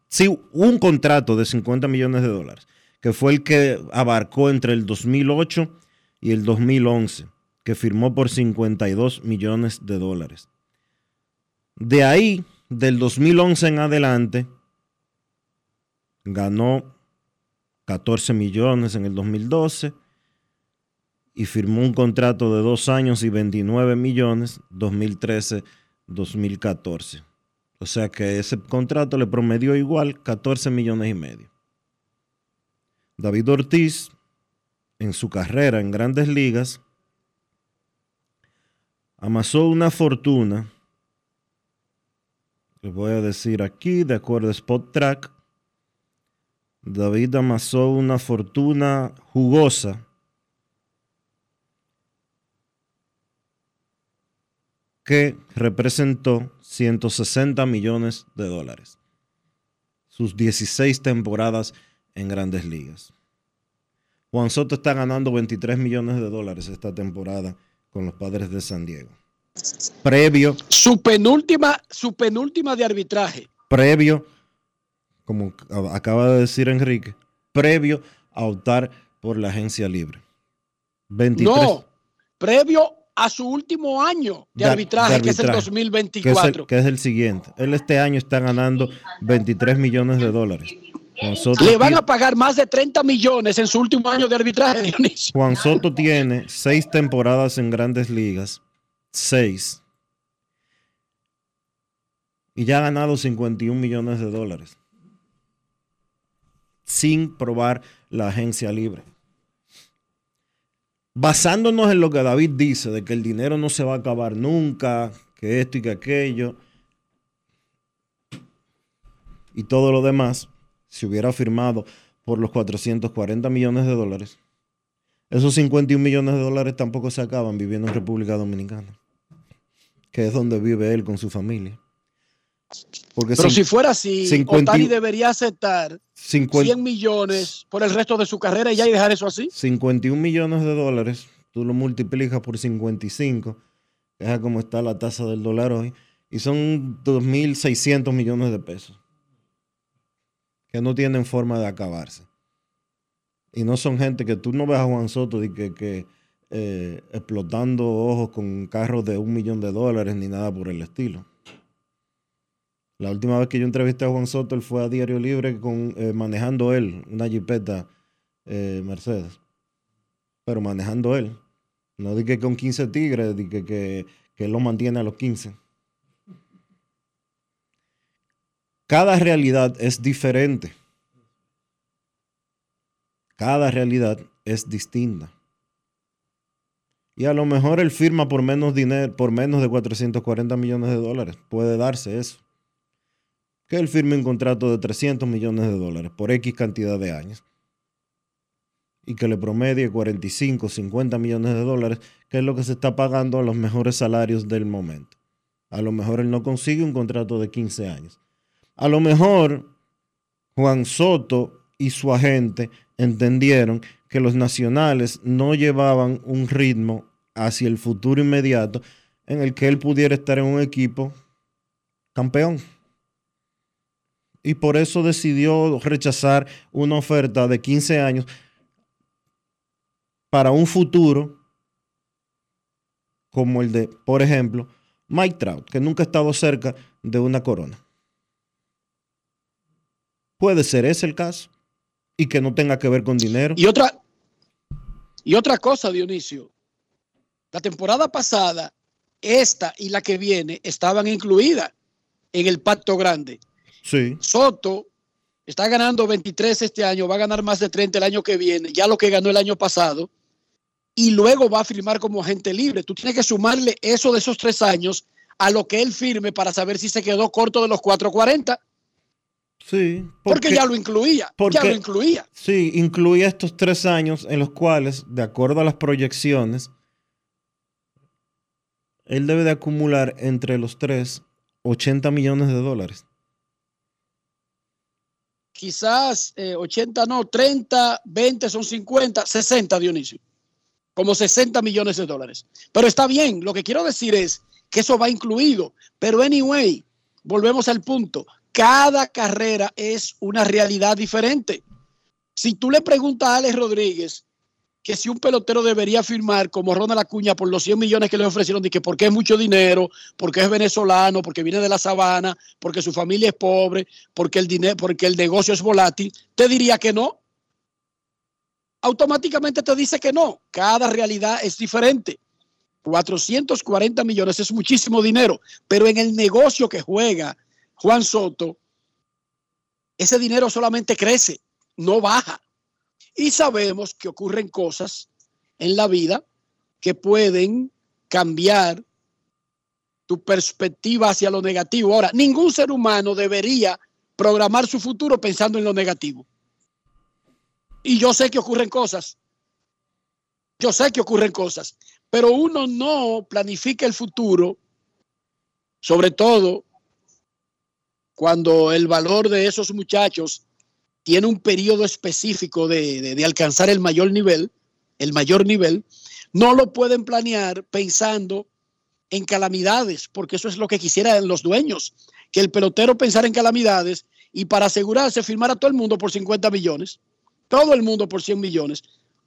sí, un contrato de 50 millones de dólares, que fue el que abarcó entre el 2008 y el 2011, que firmó por 52 millones de dólares. De ahí, del 2011 en adelante, ganó 14 millones en el 2012 y firmó un contrato de dos años y 29 millones 2013-2014. O sea que ese contrato le promedió igual 14 millones y medio. David Ortiz, en su carrera en grandes ligas, amasó una fortuna les voy a decir aquí, de acuerdo a Spot Track, David amasó una fortuna jugosa que representó 160 millones de dólares. Sus 16 temporadas en grandes ligas. Juan Soto está ganando 23 millones de dólares esta temporada con los padres de San Diego. Previo. Su penúltima, su penúltima de arbitraje. Previo, como acaba de decir Enrique, previo a optar por la agencia libre. 23, no, previo a su último año de, de- arbitraje, de que es el arbitraje, que es 2024. el, que es el siguiente. Él este año está ganando 23 millones de dólares. Soto, Le van tiene, a pagar más de 30 millones en su último año de arbitraje, Dionisio. Juan Soto tiene seis temporadas en grandes ligas. Seis. Y ya ha ganado 51 millones de dólares. Sin probar la agencia libre. Basándonos en lo que David dice, de que el dinero no se va a acabar nunca, que esto y que aquello, y todo lo demás, si hubiera firmado por los 440 millones de dólares, esos 51 millones de dólares tampoco se acaban viviendo en República Dominicana, que es donde vive él con su familia. Porque Pero si fuera así, 50 Otani debería aceptar 50 100 millones por el resto de su carrera y ya y dejar eso así. 51 millones de dólares, tú lo multiplicas por 55, que es como está la tasa del dólar hoy, y son 2.600 millones de pesos, que no tienen forma de acabarse. Y no son gente que tú no ves a Juan Soto de que, que, eh, explotando ojos con carros de un millón de dólares ni nada por el estilo. La última vez que yo entrevisté a Juan Soto, él fue a Diario Libre con, eh, manejando él una jipeta eh, Mercedes. Pero manejando él. No di que con 15 tigres, di que, que, que él lo mantiene a los 15. Cada realidad es diferente. Cada realidad es distinta. Y a lo mejor él firma por menos dinero, por menos de 440 millones de dólares. Puede darse eso. Que él firme un contrato de 300 millones de dólares por X cantidad de años. Y que le promedie 45, 50 millones de dólares, que es lo que se está pagando a los mejores salarios del momento. A lo mejor él no consigue un contrato de 15 años. A lo mejor Juan Soto y su agente entendieron que los nacionales no llevaban un ritmo hacia el futuro inmediato en el que él pudiera estar en un equipo campeón. Y por eso decidió rechazar una oferta de 15 años para un futuro como el de, por ejemplo, Mike Trout, que nunca ha estado cerca de una corona. Puede ser ese el caso y que no tenga que ver con dinero. Y otra, y otra cosa, Dionisio. La temporada pasada, esta y la que viene estaban incluidas en el pacto grande. Sí. Soto está ganando 23 este año, va a ganar más de 30 el año que viene, ya lo que ganó el año pasado, y luego va a firmar como agente libre. Tú tienes que sumarle eso de esos tres años a lo que él firme para saber si se quedó corto de los 440, Sí. porque, ya lo incluía, porque- ya lo incluía. Sí, incluía estos tres años en los cuales, de acuerdo a las proyecciones, él debe de acumular entre los tres 80 millones de dólares. Quizás eh, 80, no, 30, 20 son 50, 60, Dionisio. Como 60 millones de dólares. Pero está bien, lo que quiero decir es que eso va incluido. Pero anyway, volvemos al punto. Cada carrera es una realidad diferente. Si tú le preguntas a Alex Rodríguez que si un pelotero debería firmar como Ronald Acuña por los 100 millones que le ofrecieron, de que porque es mucho dinero, porque es venezolano, porque viene de la sabana, porque su familia es pobre, porque el dinero, porque el negocio es volátil, te diría que no. Automáticamente te dice que no. Cada realidad es diferente. 440 millones es muchísimo dinero, pero en el negocio que juega Juan Soto, ese dinero solamente crece, no baja. Y sabemos que ocurren cosas en la vida que pueden cambiar tu perspectiva hacia lo negativo. Ahora, ningún ser humano debería programar su futuro pensando en lo negativo. Y yo sé que ocurren cosas. Yo sé que ocurren cosas. Pero uno no planifica el futuro sobre todo cuando el valor de esos muchachos tiene un periodo específico de, alcanzar el mayor nivel, el mayor nivel, no lo pueden planear pensando en calamidades, porque eso es lo que quisieran los dueños, que el pelotero pensara en calamidades y para asegurarse firmar a todo el mundo por 50 millones, todo el mundo por 100 millones,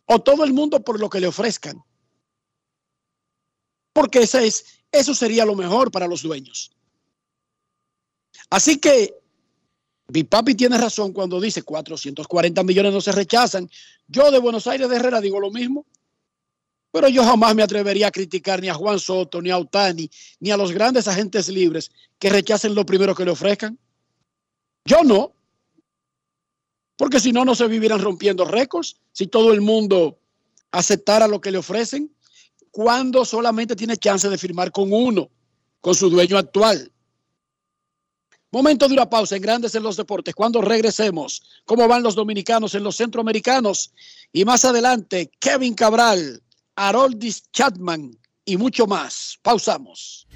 o todo el mundo por lo que le ofrezcan. Porque ese es, eso sería lo mejor para los dueños. Así que mi papi tiene razón cuando dice 440 millones no se rechazan. Yo de Buenos Aires de Herrera digo lo mismo. Pero yo jamás me atrevería a criticar ni a Juan Soto, ni a Otani, ni a los grandes agentes libres que rechacen lo primero que le ofrezcan. Yo no. Porque si no, no se vivieran rompiendo récords. Si todo el mundo aceptara lo que le ofrecen, cuando solamente tiene chance de firmar con uno, con su dueño actual. Momento de una pausa en Grandes en los Deportes. Cuando regresemos, ¿cómo van los dominicanos en los centroamericanos? Y más adelante, Kevin Cabral, Haroldis Chapman y mucho más. Pausamos.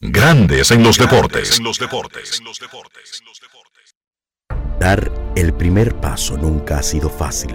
Grandes en los deportes. En los deportes. Dar el primer paso nunca ha sido fácil,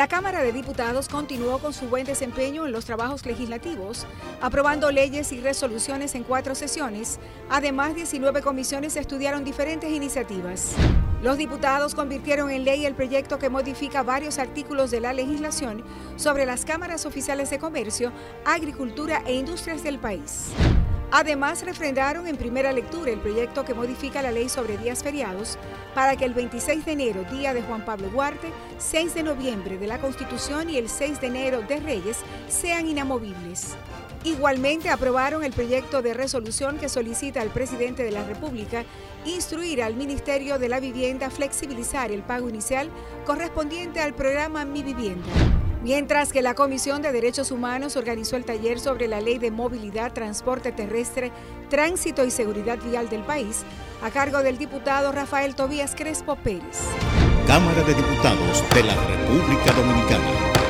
La Cámara de Diputados continuó con su buen desempeño en los trabajos legislativos, aprobando leyes y resoluciones en cuatro sesiones. Además, 19 comisiones estudiaron diferentes iniciativas. Los diputados convirtieron en ley el proyecto que modifica varios artículos de la legislación sobre las cámaras oficiales de comercio, agricultura e industrias del país. Además, refrendaron en primera lectura el proyecto que modifica la ley sobre días feriados para que el 26 de enero, día de Juan Pablo Duarte, 6 de noviembre de la Constitución y el 6 de enero de Reyes sean inamovibles. Igualmente aprobaron el proyecto de resolución que solicita al presidente de la República instruir al Ministerio de la Vivienda flexibilizar el pago inicial correspondiente al programa Mi Vivienda. Mientras que la Comisión de Derechos Humanos organizó el taller sobre la Ley de Movilidad, Transporte Terrestre, Tránsito y Seguridad Vial del país, a cargo del diputado Rafael Tobías Crespo Pérez. Cámara de Diputados de la República Dominicana.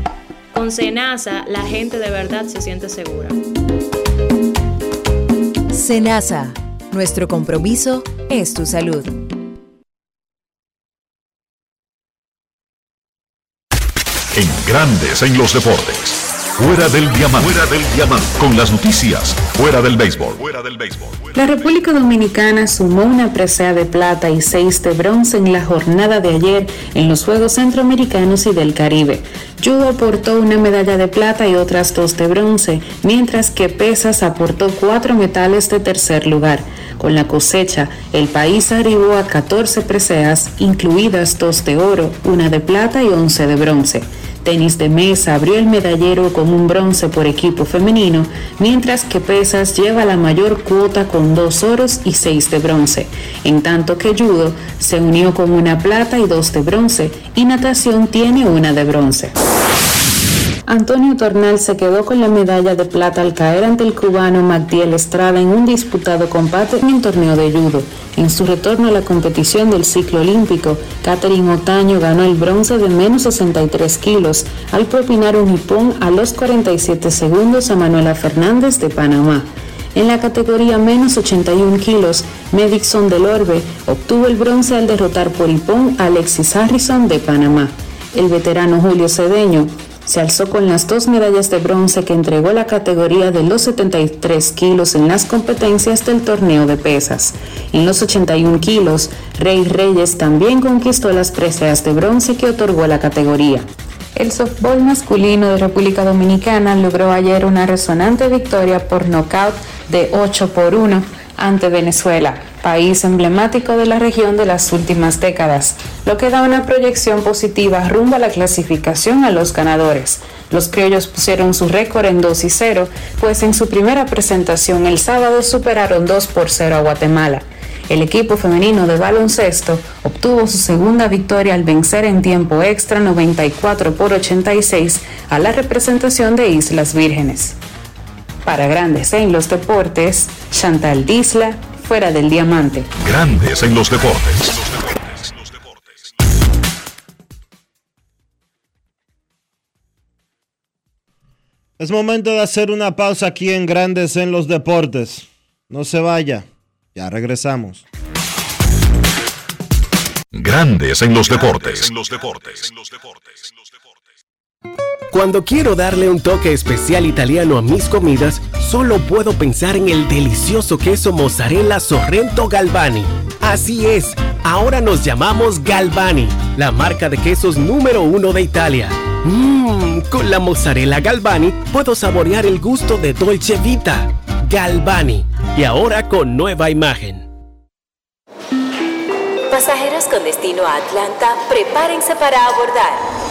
Con SENASA la gente de verdad se siente segura. SENASA, nuestro compromiso es tu salud. en Grandes en los Deportes. Fuera del diamante. Con las noticias. Fuera del béisbol. Fuera del béisbol. La República Dominicana sumó una presea de plata y seis de bronce en la jornada de ayer en los Juegos Centroamericanos y del Caribe. Judo aportó una medalla de plata y otras dos de bronce, mientras que Pesas aportó cuatro metales de tercer lugar. Con la cosecha, el país arribó a 14 preseas, incluidas dos de oro, una de plata y once de bronce. Tenis de mesa abrió el medallero con un bronce por equipo femenino, mientras que Pesas lleva la mayor cuota con dos oros y seis de bronce, en tanto que Judo se unió con una plata y dos de bronce, y Natación tiene una de bronce. Antonio Tornal se quedó con la medalla de plata al caer ante el cubano Magdiel Estrada en un disputado combate en un torneo de judo. En su retorno a la competición del ciclo olímpico, Catherine Otaño ganó el bronce de menos 63 kilos al propinar un hipón a los 47 segundos a Manuela Fernández de Panamá. En la categoría menos 81 kilos, Medixon del Orbe obtuvo el bronce al derrotar por hipón a Alexis Harrison de Panamá. El veterano Julio Cedeño se alzó con las dos medallas de bronce que entregó la categoría de los 73 kilos en las competencias del torneo de pesas. En los 81 kilos, Rey Reyes también conquistó las preseas de bronce que otorgó la categoría. El softball masculino de República Dominicana logró ayer una resonante victoria por nocaut de 8 por 1 ante Venezuela, país emblemático de la región de las últimas décadas, lo que da una proyección positiva rumbo a la clasificación a los ganadores. Los criollos pusieron su récord en 2 y 0, pues en su primera presentación el sábado superaron 2 por 0 a Guatemala. El equipo femenino de baloncesto obtuvo su segunda victoria al vencer en tiempo extra 94 por 86 a la representación de Islas Vírgenes. Para Grandes en los Deportes, Chantal Disla, fuera del diamante. Grandes en los deportes. Es momento de hacer una pausa aquí en Grandes en los Deportes. No se vaya, ya regresamos. Grandes en los deportes. Cuando quiero darle un toque especial italiano a mis comidas, solo puedo pensar en el delicioso queso mozzarella Sorrento Galvani. Así es, ahora nos llamamos Galvani, la marca de quesos número uno de Italia. Mmm, con la mozzarella Galvani puedo saborear el gusto de Dolce Vita. Galvani, y ahora con nueva imagen. Pasajeros con destino a Atlanta, prepárense para abordar.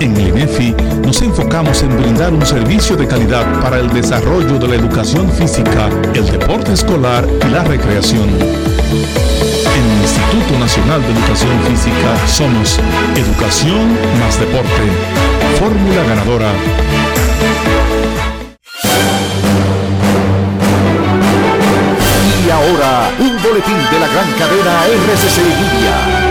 En el INEFI nos enfocamos en brindar un servicio de calidad para el desarrollo de la educación física, el deporte escolar y la recreación. En el Instituto Nacional de Educación Física somos Educación más Deporte. Fórmula ganadora. Y ahora, un boletín de la gran cadena RCC Media.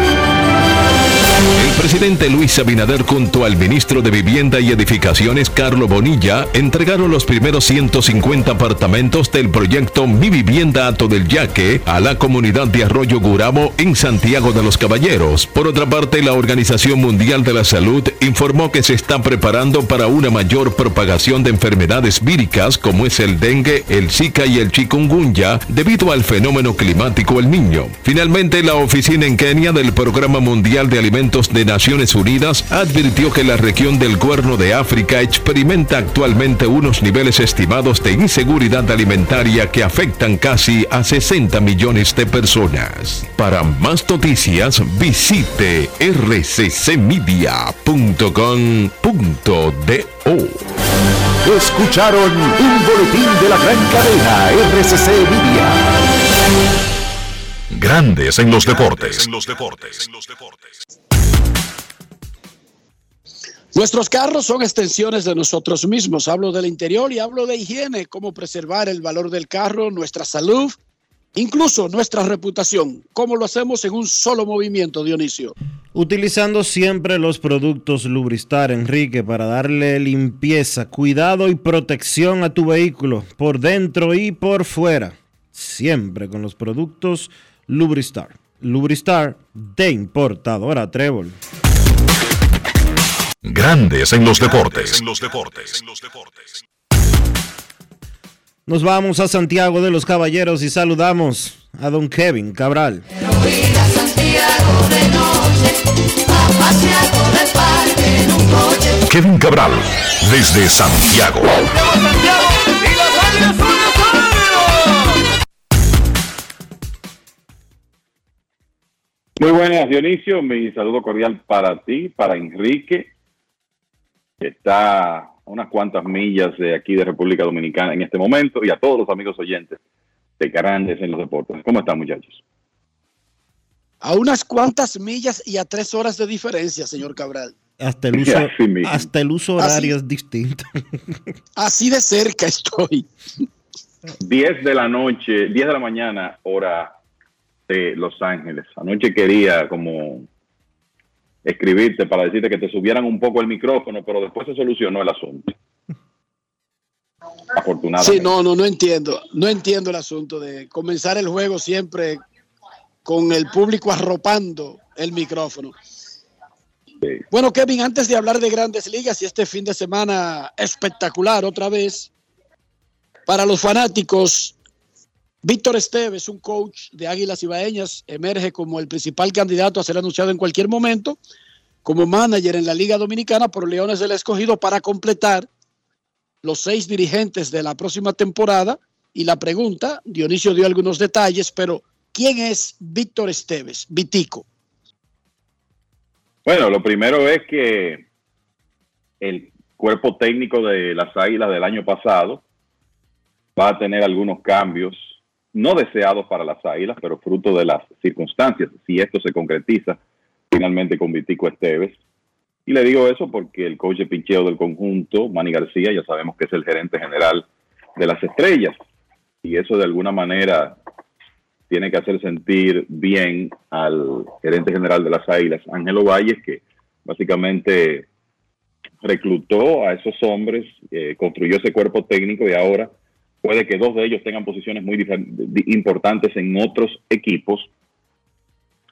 El presidente Luis Abinader junto al ministro de Vivienda y Edificaciones Carlo Bonilla entregaron los primeros 150 apartamentos del proyecto Mi Vivienda Ato del Yaque a la comunidad de Arroyo Gurabo en Santiago de los Caballeros. Por otra parte, la Organización Mundial de la Salud informó que se está preparando para una mayor propagación de enfermedades víricas como es el dengue, el zika y el chikungunya debido al fenómeno climático El Niño. Finalmente, la oficina en Kenia del Programa Mundial de Alimentos de Naciones Unidas advirtió que la región del Cuerno de África experimenta actualmente unos niveles estimados de inseguridad alimentaria que afectan casi a 60 millones de personas. Para más noticias, visite rccmedia.com.do. Escucharon un boletín de la gran cadena RCC Media. Grandes en los deportes. Nuestros carros son extensiones de nosotros mismos. Hablo del interior y hablo de higiene, cómo preservar el valor del carro, nuestra salud, incluso nuestra reputación. ¿Cómo lo hacemos en un solo movimiento, Dionisio? Utilizando siempre los productos Lubristar, Enrique, para darle limpieza, cuidado y protección a tu vehículo, por dentro y por fuera. Siempre con los productos Lubristar. Lubristar de importadora Trébol. Grandes en los deportes. Nos vamos a Santiago de los Caballeros y saludamos a don Kevin Cabral. Kevin Cabral, desde Santiago. Muy buenas, Dionisio. Mi saludo cordial para ti, para Enrique, que está a unas cuantas millas de aquí de República Dominicana en este momento, y a todos los amigos oyentes de Grandes en los Deportes. ¿Cómo están, muchachos? A unas cuantas millas y a tres horas de diferencia, señor Cabral. Hasta el uso, hasta el uso horario es distinto. Así de cerca estoy. 10 de la noche, 10 de la mañana, hora de Los Ángeles. Anoche quería como escribirte para decirte que te subieran un poco el micrófono, pero después se solucionó el asunto. Afortunadamente. Sí, no, no, no entiendo. No entiendo el asunto de comenzar el juego siempre con el público arropando el micrófono. Bueno, Kevin, antes de hablar de grandes ligas y este fin de semana espectacular otra vez, para los fanáticos, Víctor Esteves, un coach de Águilas Ibaeñas, emerge como el principal candidato a ser anunciado en cualquier momento como manager en la Liga Dominicana por Leones del Escogido para completar los seis dirigentes de la próxima temporada. Y la pregunta, Dionisio dio algunos detalles, pero ¿quién es Víctor Esteves, Vitico? Bueno, lo primero es que el cuerpo técnico de las Águilas del año pasado va a tener algunos cambios no deseados para las Águilas, pero fruto de las circunstancias, si esto se concretiza finalmente con Vitico Esteves. Y le digo eso porque el coach de del conjunto, Manny García, ya sabemos que es el gerente general de las estrellas. Y eso de alguna manera tiene que hacer sentir bien al gerente general de las Águilas, Ángelo Valles, que básicamente reclutó a esos hombres, eh, construyó ese cuerpo técnico y ahora puede que dos de ellos tengan posiciones muy importantes en otros equipos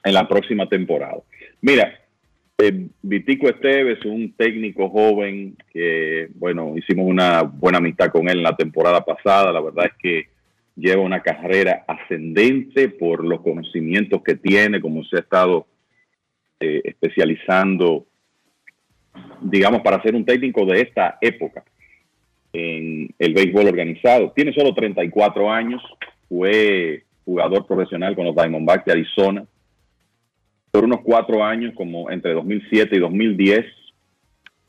en la próxima temporada. Mira, eh, Vitico Esteves, un técnico joven que, bueno, hicimos una buena amistad con él en la temporada pasada, la verdad es que lleva una carrera ascendente por los conocimientos que tiene, como se ha estado eh, especializando, digamos, para ser un técnico de esta época en el béisbol organizado. Tiene solo 34 años, fue jugador profesional con los Diamondbacks de Arizona por unos cuatro años, como entre 2007 y 2010,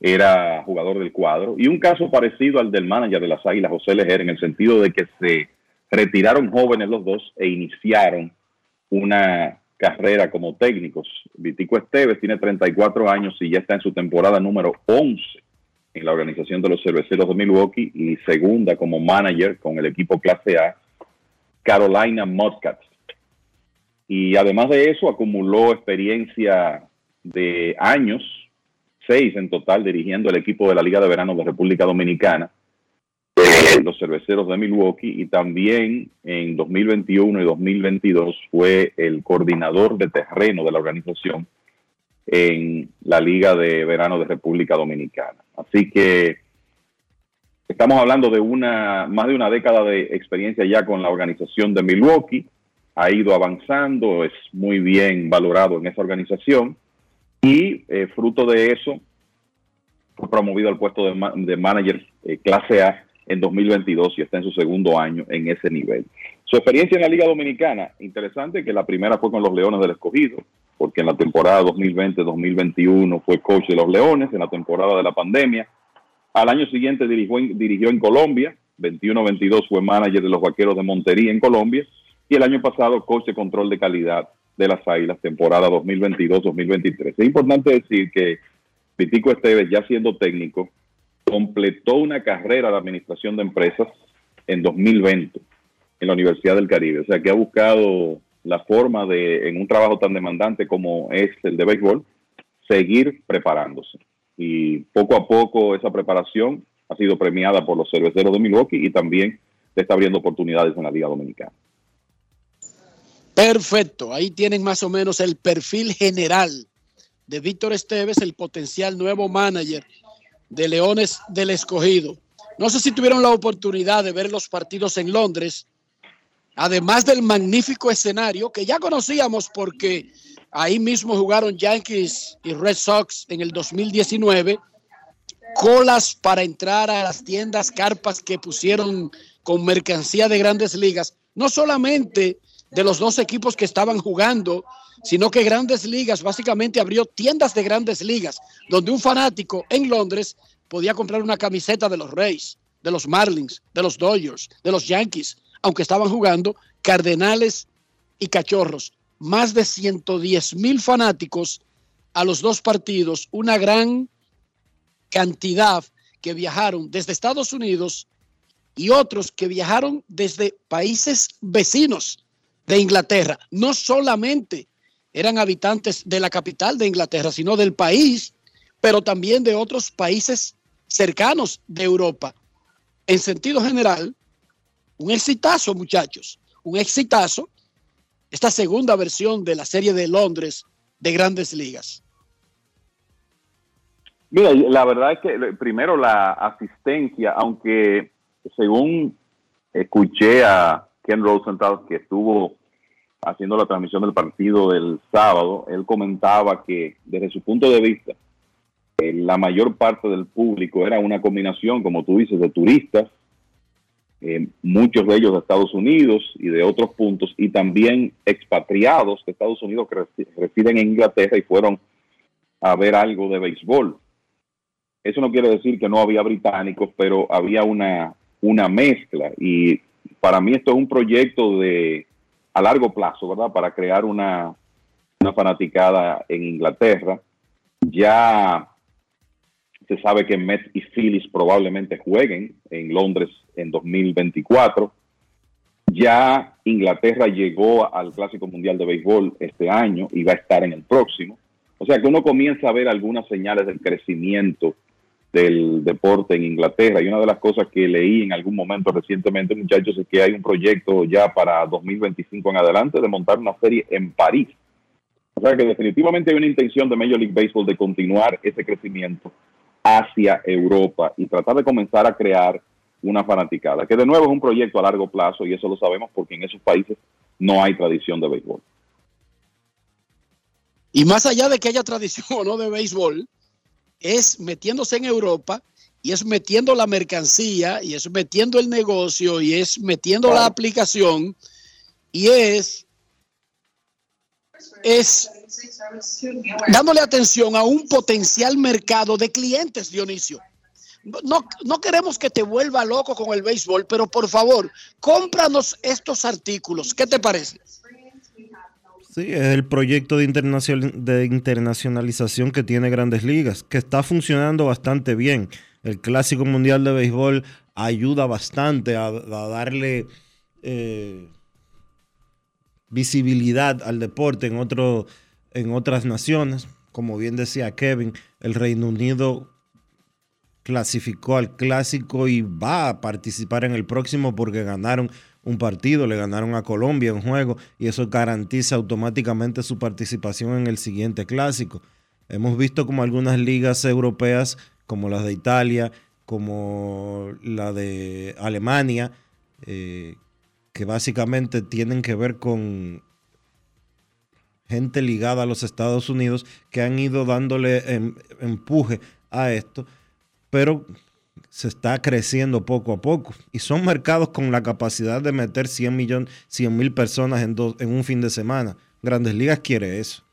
era jugador del cuadro. Y un caso parecido al del manager de las Águilas, José Lejer, en el sentido de que se retiraron jóvenes los dos e iniciaron una carrera como técnicos. Vitico Esteves tiene 34 años y ya está en su temporada número 11 en la organización de los cerveceros de Milwaukee y segunda como manager con el equipo clase A, Carolina Mudcats. Y además de eso, acumuló experiencia de años, seis en total, dirigiendo el equipo de la Liga de Verano de República Dominicana los cerveceros de Milwaukee y también en 2021 y 2022 fue el coordinador de terreno de la organización en la Liga de Verano de República Dominicana. Así que estamos hablando de una más de una década de experiencia ya con la organización de Milwaukee, ha ido avanzando, es muy bien valorado en esa organización y eh, fruto de eso fue promovido al puesto de, manager eh, clase A en 2022 y está en su segundo año en ese nivel. Su experiencia en la Liga Dominicana, interesante que la primera fue con los Leones del Escogido, porque en la temporada 2020-2021 fue coach de los Leones, en la temporada de la pandemia. Al año siguiente dirigió dirigió en Colombia, 21-22 fue manager de los Vaqueros de Montería en Colombia, y el año pasado coach de control de calidad de las Águilas, temporada 2022-2023. Es importante decir que Vitico Esteves, ya siendo técnico, completó una carrera de administración de empresas en 2020 en la Universidad del Caribe. O sea, que ha buscado la forma de, en un trabajo tan demandante como es el de béisbol, seguir preparándose. Y poco a poco esa preparación ha sido premiada por los cerveceros de Milwaukee y también le está abriendo oportunidades en la Liga Dominicana. Perfecto, ahí tienen más o menos el perfil general de Víctor Esteves, el potencial nuevo manager de Leones del Escogido. No sé si tuvieron la oportunidad de ver los partidos en Londres, además del magnífico escenario que ya conocíamos porque ahí mismo jugaron Yankees y Red Sox en el 2019, colas para entrar a las tiendas, carpas que pusieron con mercancía de grandes ligas, no solamente de los dos equipos que estaban jugando, sino que Grandes Ligas básicamente abrió tiendas de Grandes Ligas, donde un fanático en Londres podía comprar una camiseta de los Reyes, de los Marlins, de los Dodgers, de los Yankees, aunque estaban jugando Cardenales y Cachorros. Más de 110 mil fanáticos a los dos partidos, una gran cantidad que viajaron desde Estados Unidos y otros que viajaron desde países vecinos de Inglaterra. No solamente eran habitantes de la capital de Inglaterra, sino del país, pero también de otros países cercanos de Europa. En sentido general, un exitazo, muchachos, un exitazo, esta segunda versión de la serie de Londres de grandes ligas. Mira, la verdad es que primero la asistencia, aunque según escuché a Ken Rosenthal que estuvo haciendo la transmisión del partido del sábado, él comentaba que desde su punto de vista, eh, la mayor parte del público era una combinación, como tú dices, de turistas, eh, muchos de ellos de Estados Unidos y de otros puntos, y también expatriados de Estados Unidos que residen en Inglaterra y fueron a ver algo de béisbol. Eso no quiere decir que no había británicos, pero había una, una mezcla y para mí esto es un proyecto de a largo plazo, ¿verdad? Para crear una, una fanaticada en Inglaterra. Ya se sabe que Mets y Phillies probablemente jueguen en Londres en 2024. Ya Inglaterra llegó al Clásico Mundial de Béisbol este año y va a estar en el próximo. O sea que uno comienza a ver algunas señales del crecimiento del deporte en Inglaterra. Y una de las cosas que leí en algún momento recientemente, muchachos, es que hay un proyecto ya para 2025 en adelante de montar una serie en París. O sea que definitivamente hay una intención de Major League Baseball de continuar ese crecimiento hacia Europa y tratar de comenzar a crear una fanaticada, que de nuevo es un proyecto a largo plazo y eso lo sabemos porque en esos países no hay tradición de béisbol. Y más allá de que haya tradición o no de béisbol, es metiéndose en Europa y es metiendo la mercancía y es metiendo el negocio y es metiendo la aplicación y es es dándole atención a un potencial mercado de clientes, Dionisio. No, no queremos que te vuelva loco con el béisbol, pero por favor, cómpranos estos artículos. ¿Qué te parece? Sí, es el proyecto de, internacionalización que tiene Grandes Ligas, que está funcionando bastante bien. El Clásico Mundial de Béisbol ayuda bastante a, darle eh, visibilidad al deporte en, otro, en otras naciones. Como bien decía Kevin, el Reino Unido clasificó al clásico y va a participar en el próximo porque ganaron un partido, le ganaron a Colombia en juego y eso garantiza automáticamente su participación en el siguiente clásico. Hemos visto como algunas ligas europeas, como las de Italia, como la de Alemania, eh, que básicamente tienen que ver con gente ligada a los Estados Unidos, que han ido dándole em, empuje a esto, pero se está creciendo poco a poco. Y son mercados con la capacidad de meter 100 millones, 100 mil personas en, en un fin de semana. Grandes Ligas quiere eso.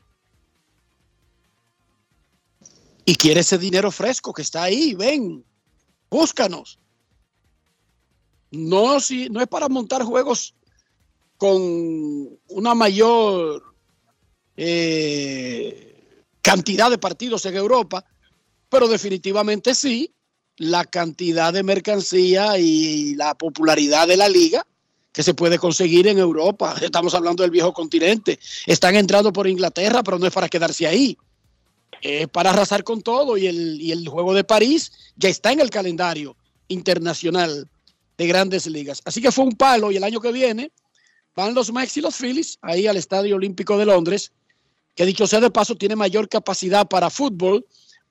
Y quiere ese dinero fresco que está ahí. Ven, búscanos. No, si, no es para montar juegos con una mayor eh, cantidad de partidos en Europa, pero definitivamente sí la cantidad de mercancía y la popularidad de la liga que se puede conseguir en Europa. Estamos hablando del viejo continente. Están entrando por Inglaterra, pero no es para quedarse ahí. Es para arrasar con todo y el, y el juego de París ya está en el calendario internacional de grandes ligas. Así que fue un palo y el año que viene van los Max y los Phillies ahí al Estadio Olímpico de Londres, que dicho sea de paso tiene mayor capacidad para fútbol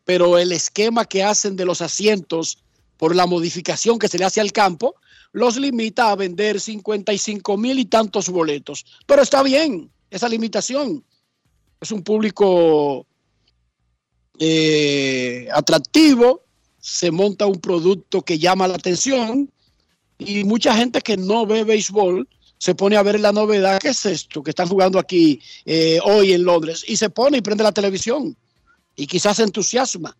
pero el esquema que hacen de los asientos por la modificación que se le hace al campo, los limita a vender 55 mil y tantos boletos. Pero está bien esa limitación. Es un público eh, atractivo, se monta un producto que llama la atención y mucha gente que no ve béisbol se pone a ver la novedad, ¿qué es esto que están jugando aquí eh, hoy en Londres? Y se pone y prende la televisión y quizás se entusiasma.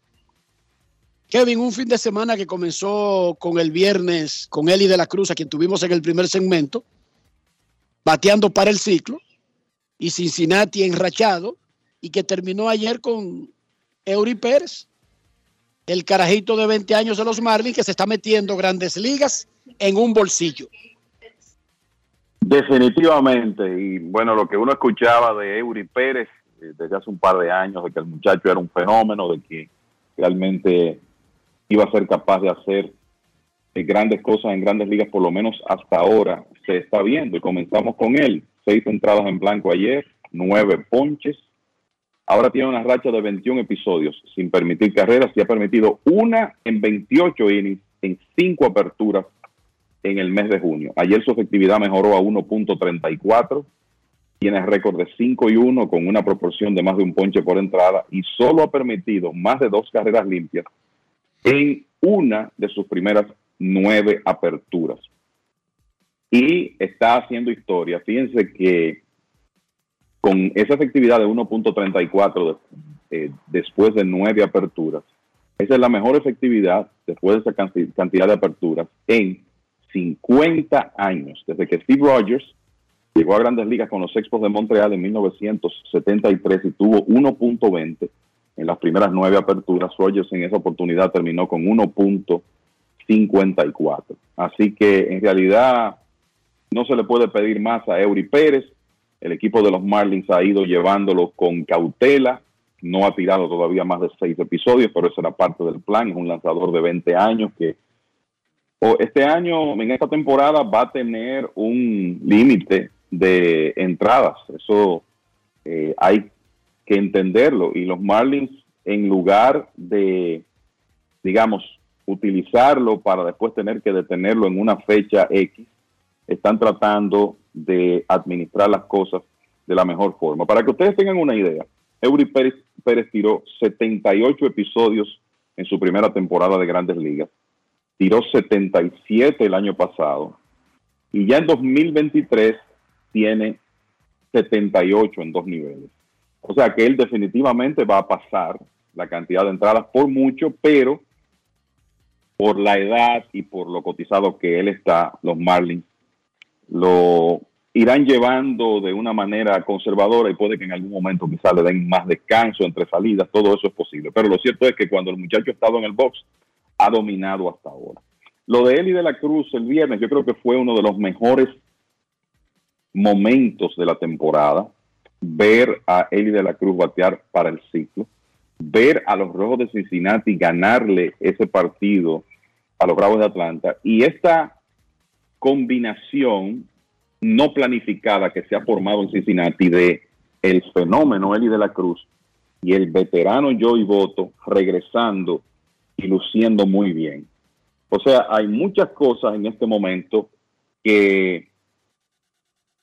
Kevin, un fin de semana que comenzó con el viernes con Eli de la Cruz, a quien tuvimos en el primer segmento, bateando para el ciclo, y Cincinnati enrachado, y que terminó ayer con Eury Pérez, el carajito de 20 años de los Marlins que se está metiendo grandes ligas en un bolsillo. Definitivamente, y bueno, lo que uno escuchaba de Eury Pérez eh, desde hace un par de años, de que el muchacho era un fenómeno, de que realmente iba a ser capaz de hacer eh, grandes cosas en grandes ligas, por lo menos hasta ahora se está viendo. Y comenzamos con él, seis entradas en blanco ayer, nueve ponches. Ahora tiene una racha de 21 episodios sin permitir carreras y ha permitido una en 28 innings en cinco aperturas en el mes de junio. Ayer su efectividad mejoró a 1.34, tiene récord de 5 y 1 con una proporción de más de un ponche por entrada y solo ha permitido más de dos carreras limpias en una de sus primeras nueve aperturas. Y está haciendo historia. Fíjense que con esa efectividad de 1.34 eh, después de nueve aperturas, esa es la mejor efectividad después de esa cantidad de aperturas en 50 años, desde que Steve Rogers llegó a grandes ligas con los Expos de Montreal en 1973 y tuvo 1.20 en las primeras nueve aperturas. Rogers en esa oportunidad terminó con 1.54. Así que en realidad no se le puede pedir más a Eury Pérez. El equipo de los Marlins ha ido llevándolo con cautela. No ha tirado todavía más de seis episodios, pero esa era parte del plan. Es un lanzador de 20 años que este año, en esta temporada, va a tener un límite de entradas. Eso eh, hay que entenderlo. Y los Marlins, en lugar de, digamos, utilizarlo para después tener que detenerlo en una fecha X, están tratando de administrar las cosas de la mejor forma. Para que ustedes tengan una idea, Eury Pérez, Pérez tiró 78 episodios en su primera temporada de Grandes Ligas, tiró 77 el año pasado y ya en 2023 tiene 78 en dos niveles. O sea que él definitivamente va a pasar la cantidad de entradas por mucho, pero por la edad y por lo cotizado que él está, los Marlins lo irán llevando de una manera conservadora y puede que en algún momento quizás le den más descanso entre salidas, todo eso es posible. Pero lo cierto es que cuando el muchacho ha estado en el box, ha dominado hasta ahora. Lo de Eli de la Cruz el viernes, yo creo que fue uno de los mejores momentos de la temporada ver a Eli de la Cruz batear para el ciclo, ver a los Rojos de Cincinnati ganarle ese partido a los Bravos de Atlanta y esta combinación no planificada que se ha formado en Cincinnati de el fenómeno Eli de la Cruz y el veterano Joey Boto regresando y luciendo muy bien. O sea, hay muchas cosas en este momento que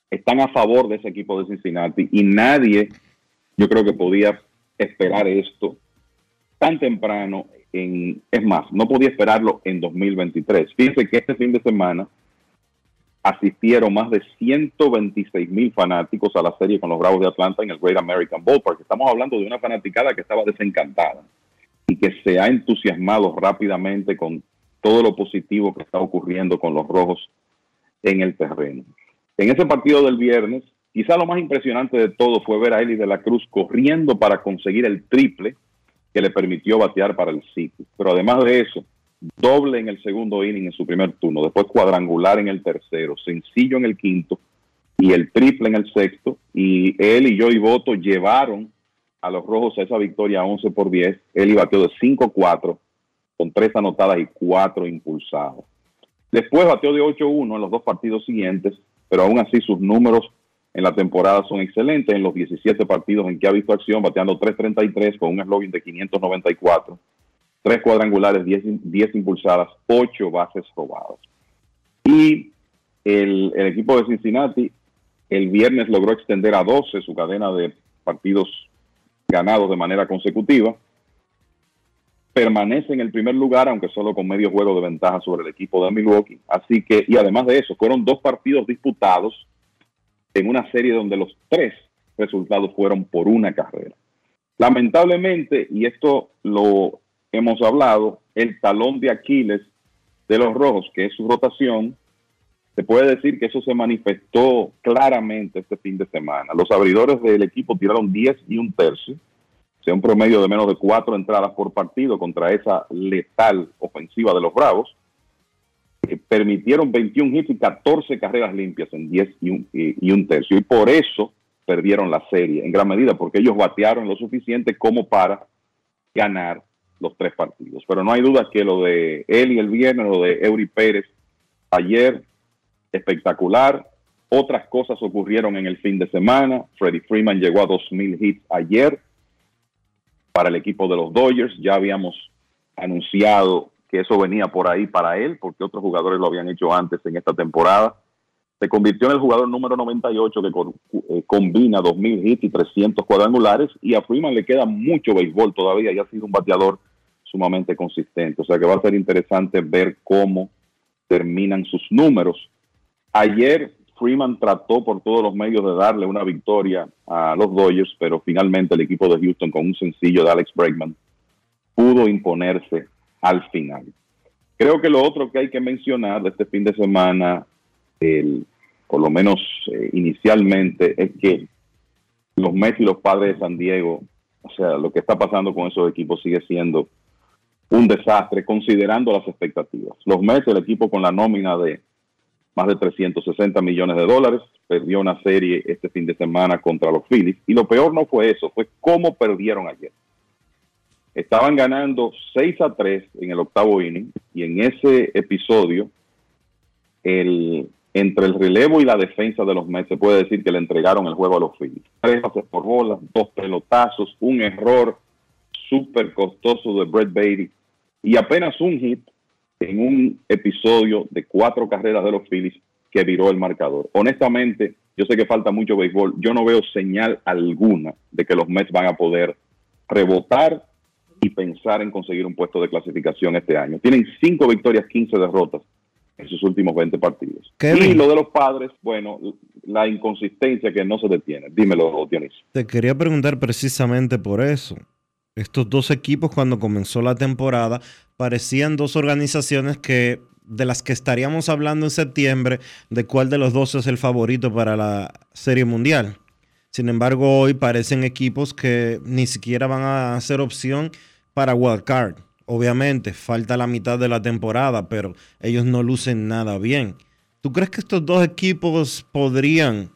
están a favor de ese equipo de Cincinnati y nadie, yo creo que podía esperar esto tan temprano. En, es más, no podía esperarlo en 2023. Fíjense que este fin de semana asistieron más de 126 mil fanáticos a la serie con los Bravos de Atlanta en el Great American Ballpark. Estamos hablando de una fanaticada que estaba desencantada y que se ha entusiasmado rápidamente con todo lo positivo que está ocurriendo con los rojos en el terreno. En ese partido del viernes, quizá lo más impresionante de todo fue ver a Eli de la Cruz corriendo para conseguir el triple que le permitió batear para el sitio. Pero además de eso, doble en el segundo inning en su primer turno, después cuadrangular en el tercero, sencillo en el quinto y el triple en el sexto. Y él y yo y Voto llevaron a los rojos a esa victoria 11 por 10. Él bateó de 5-4 con tres anotadas y cuatro impulsados. Después bateó de 8-1 en los dos partidos siguientes pero aún así sus números en la temporada son excelentes. En los 17 partidos en que ha visto acción, bateando 3.33 con un eslogan de 594, tres cuadrangulares, 10, impulsadas, 8 bases robadas. Y el, el, equipo de Cincinnati el viernes logró extender a 12 su cadena de partidos ganados de manera consecutiva. Permanece en el primer lugar, aunque solo con medio juego de ventaja sobre el equipo de Milwaukee. Así que, y además de eso, fueron dos partidos disputados en una serie donde los tres resultados fueron por una carrera. Lamentablemente, y esto lo hemos hablado, el talón de Aquiles de los rojos, que es su rotación, se puede decir que eso se manifestó claramente este fin de semana. Los abridores del equipo tiraron 10 y un tercio, o sea, un promedio de menos de cuatro entradas por partido contra esa letal ofensiva de los Bravos. Eh, permitieron 21 hits y 14 carreras limpias en 10 y un, y un tercio. Y por eso perdieron la serie, en gran medida, porque ellos batearon lo suficiente como para ganar los tres partidos. Pero no hay duda que lo de él y el viernes, lo de Eury Pérez ayer, espectacular. Otras cosas ocurrieron en el fin de semana. Freddie Freeman llegó a 2.000 hits ayer para el equipo de los Dodgers. Ya habíamos anunciado que eso venía por ahí para él, porque otros jugadores lo habían hecho antes en esta temporada. Se convirtió en el jugador número 98 que eh, combina 2.000 hits y 300 cuadrangulares y a Freeman le queda mucho béisbol todavía y ha sido un bateador sumamente consistente. O sea que va a ser interesante ver cómo terminan sus números. Ayer Freeman trató por todos los medios de darle una victoria a los Dodgers, pero finalmente el equipo de Houston con un sencillo de Alex Bregman pudo imponerse al final. Creo que lo otro que hay que mencionar de este fin de semana, por lo menos eh, inicialmente, es que los Mets y los Padres de San Diego, o sea, lo que está pasando con esos equipos sigue siendo un desastre considerando las expectativas. Los Mets, el equipo con la nómina de más de 360 millones de dólares, perdió una serie este fin de semana contra los Phillies y lo peor no fue eso, fue cómo perdieron ayer. Estaban ganando 6 a 3 en el octavo inning y en ese episodio, el, entre el relevo y la defensa de los Mets, se puede decir que le entregaron el juego a los Phillies. Tres pases por bola, dos pelotazos, un error súper costoso de Brett Beatty y apenas un hit en un episodio de cuatro carreras de los Phillies que viró el marcador. Honestamente, yo sé que falta mucho béisbol. Yo no veo señal alguna de que los Mets van a poder rebotar y pensar en conseguir un puesto de clasificación este año. Tienen cinco victorias, 15 derrotas en sus últimos 20 partidos. Y lo de los padres, bueno, la inconsistencia que no se detiene. Dímelo, Dionisio. Te quería preguntar precisamente por eso. Estos dos equipos cuando comenzó la temporada parecían dos organizaciones que de las que estaríamos hablando en septiembre, de cuál de los dos es el favorito para la Serie Mundial. Sin embargo, hoy parecen equipos que ni siquiera van a ser opción para Wild Card. Obviamente, falta la mitad de la temporada, pero ellos no lucen nada bien. ¿Tú crees que estos dos equipos podrían,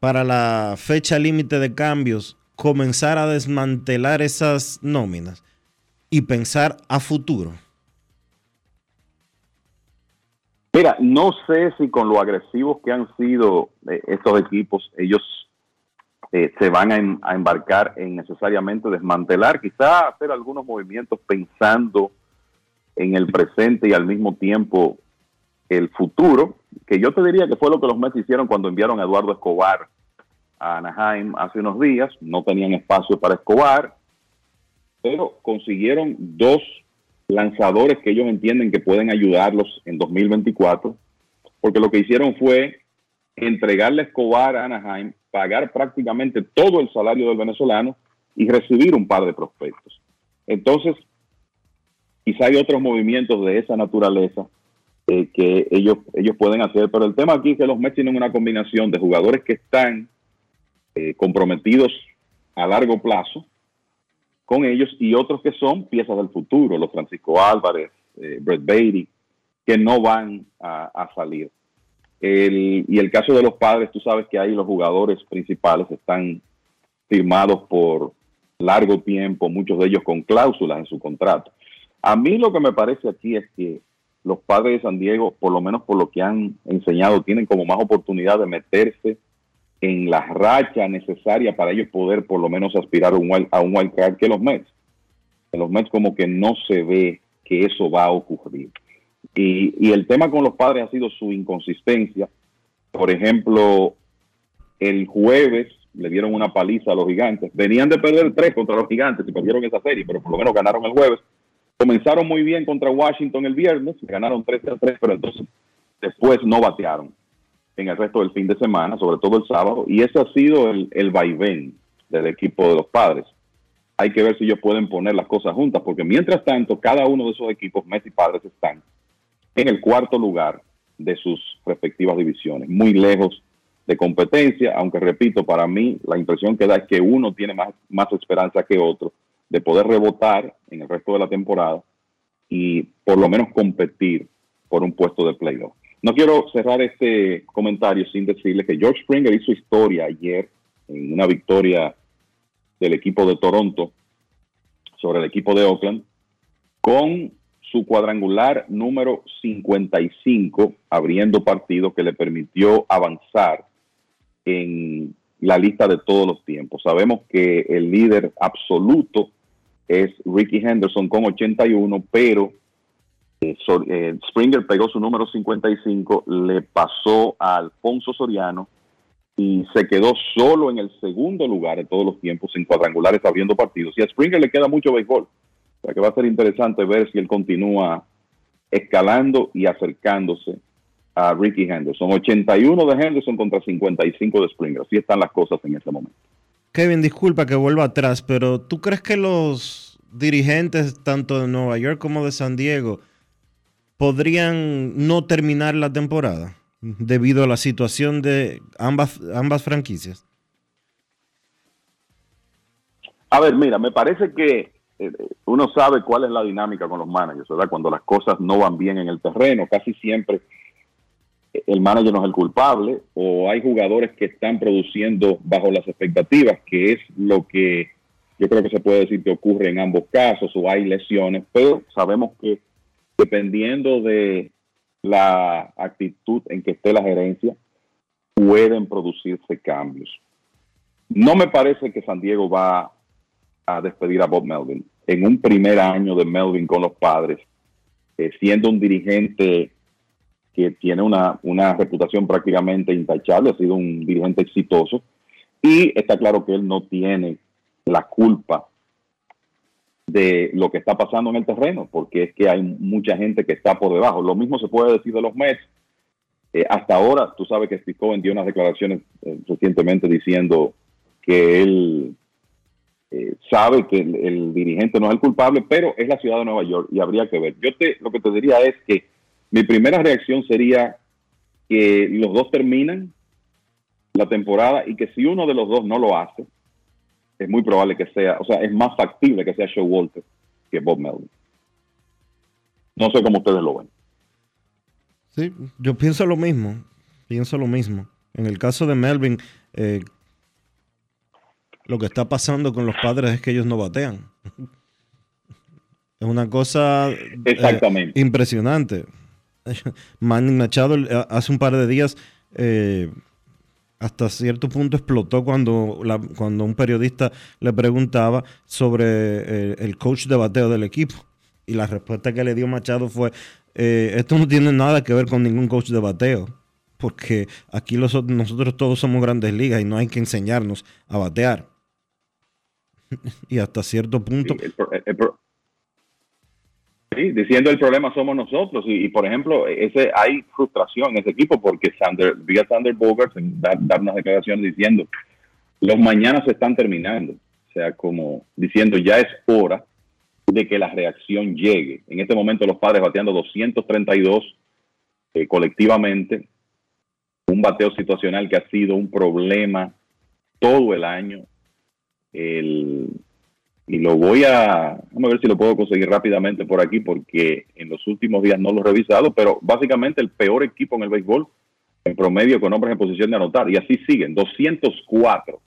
para la fecha límite de cambios, comenzar a desmantelar esas nóminas y pensar a futuro? Mira, no sé si con lo agresivos que han sido eh, estos equipos, ellos eh, se van a, embarcar en necesariamente desmantelar, quizá hacer algunos movimientos pensando en el presente y al mismo tiempo el futuro, que yo te diría que fue lo que los Mets hicieron cuando enviaron a Eduardo Escobar a Anaheim hace unos días, no tenían espacio para Escobar, pero consiguieron dos lanzadores que ellos entienden que pueden ayudarlos en 2024, porque lo que hicieron fue entregarle Escobar a Anaheim, pagar prácticamente todo el salario del venezolano y recibir un par de prospectos. Entonces, quizá hay otros movimientos de esa naturaleza eh, que ellos, ellos pueden hacer, pero el tema aquí es que los Mets tienen una combinación de jugadores que están eh, comprometidos a largo plazo con ellos y otros que son piezas del futuro, los Francisco Álvarez, eh, Brett Beatty, que no van a, salir. y el caso de los padres, tú sabes que ahí los jugadores principales están firmados por largo tiempo, muchos de ellos con cláusulas en su contrato. A mí lo que me parece aquí es que los padres de San Diego, por lo menos por lo que han enseñado, tienen como más oportunidad de meterse en la racha necesaria para ellos poder por lo menos aspirar a un, a un wild card que los Mets. En los Mets como que no se ve que eso va a ocurrir. Y, y el tema con los padres ha sido su inconsistencia. Por ejemplo, el jueves le dieron una paliza a los gigantes. Venían de perder tres contra los gigantes y perdieron esa serie, pero por lo menos ganaron el jueves. Comenzaron muy bien contra Washington el viernes, ganaron 3 a 3, pero entonces después no batearon en el resto del fin de semana, sobre todo el sábado, y ese ha sido el, el vaivén del equipo de los padres. Hay que ver si ellos pueden poner las cosas juntas, porque mientras tanto, cada uno de esos equipos, Messi y Padres, están en el cuarto lugar de sus respectivas divisiones, muy lejos de competencia, aunque repito, para mí la impresión que da es que uno tiene más, más esperanza que otro de poder rebotar en el resto de la temporada y por lo menos competir por un puesto de playoff. No quiero cerrar este comentario sin decirle que George Springer hizo historia ayer en una victoria del equipo de Toronto sobre el equipo de Oakland con su cuadrangular número 55 abriendo partido que le permitió avanzar en la lista de todos los tiempos. Sabemos que el líder absoluto es Ricky Henderson con 81, pero eh, eh, Springer pegó su número 55, le pasó a Alfonso Soriano y se quedó solo en el segundo lugar de todos los tiempos en cuadrangulares abriendo partidos. Y a Springer le queda mucho béisbol. O sea que va a ser interesante ver si él continúa escalando y acercándose a Ricky Henderson. 81 de Henderson contra 55 de Springer. Así están las cosas en este momento. Kevin, disculpa que vuelva atrás, pero ¿tú crees que los dirigentes tanto de Nueva York como de San Diego podrían no terminar la temporada debido a la situación de ambas, ambas franquicias? A ver, mira, me parece que eh, uno sabe cuál es la dinámica con los managers, ¿verdad? Cuando las cosas no van bien en el terreno, casi siempre el manager no es el culpable o hay jugadores que están produciendo bajo las expectativas, que es lo que yo creo que se puede decir que ocurre en ambos casos o hay lesiones, pero sabemos que dependiendo de la actitud en que esté la gerencia, pueden producirse cambios. No me parece que San Diego va a despedir a Bob Melvin. En un primer año de Melvin con los padres, eh, siendo un dirigente que tiene una, una reputación prácticamente intachable, ha sido un dirigente exitoso y está claro que él no tiene la culpa de lo que está pasando en el terreno, porque es que hay mucha gente que está por debajo. Lo mismo se puede decir de los Mets. Eh, hasta ahora, tú sabes que Cohen dio unas declaraciones eh, recientemente diciendo que él eh, sabe que el, el, dirigente no es el culpable, pero es la ciudad de Nueva York y habría que ver. Yo te, lo que te diría es que mi primera reacción sería que los dos terminan la temporada y que si uno de los dos no lo hace, es muy probable que sea, o sea, es más factible que sea Walter que Bob Melvin. No sé cómo ustedes lo ven. Sí, yo pienso lo mismo, pienso lo mismo. En el caso de Melvin, eh, lo que está pasando con los padres es que ellos no batean. Es una cosa eh, impresionante. Manning Machado eh, hace un par de días eh, hasta cierto punto explotó cuando, cuando un periodista le preguntaba sobre eh, el coach de bateo del equipo. Y la respuesta que le dio Machado fue, esto no tiene nada que ver con ningún coach de bateo, porque aquí nosotros todos somos grandes ligas y no hay que enseñarnos a batear. y hasta cierto punto diciendo el problema somos nosotros. Y, por ejemplo, ese hay frustración en ese equipo porque Sander, vi a Sander Bogart dar, dar unas declaraciones diciendo los mañanas se están terminando. O sea, como diciendo ya es hora de que la reacción llegue. En este momento los padres bateando 232 eh, colectivamente, un bateo situacional que ha sido un problema todo el año. El, y lo voy a, a ver si lo puedo conseguir rápidamente por aquí porque en los últimos días no lo he revisado, pero básicamente el peor equipo en el béisbol en promedio con hombres en posición de anotar y así siguen, 204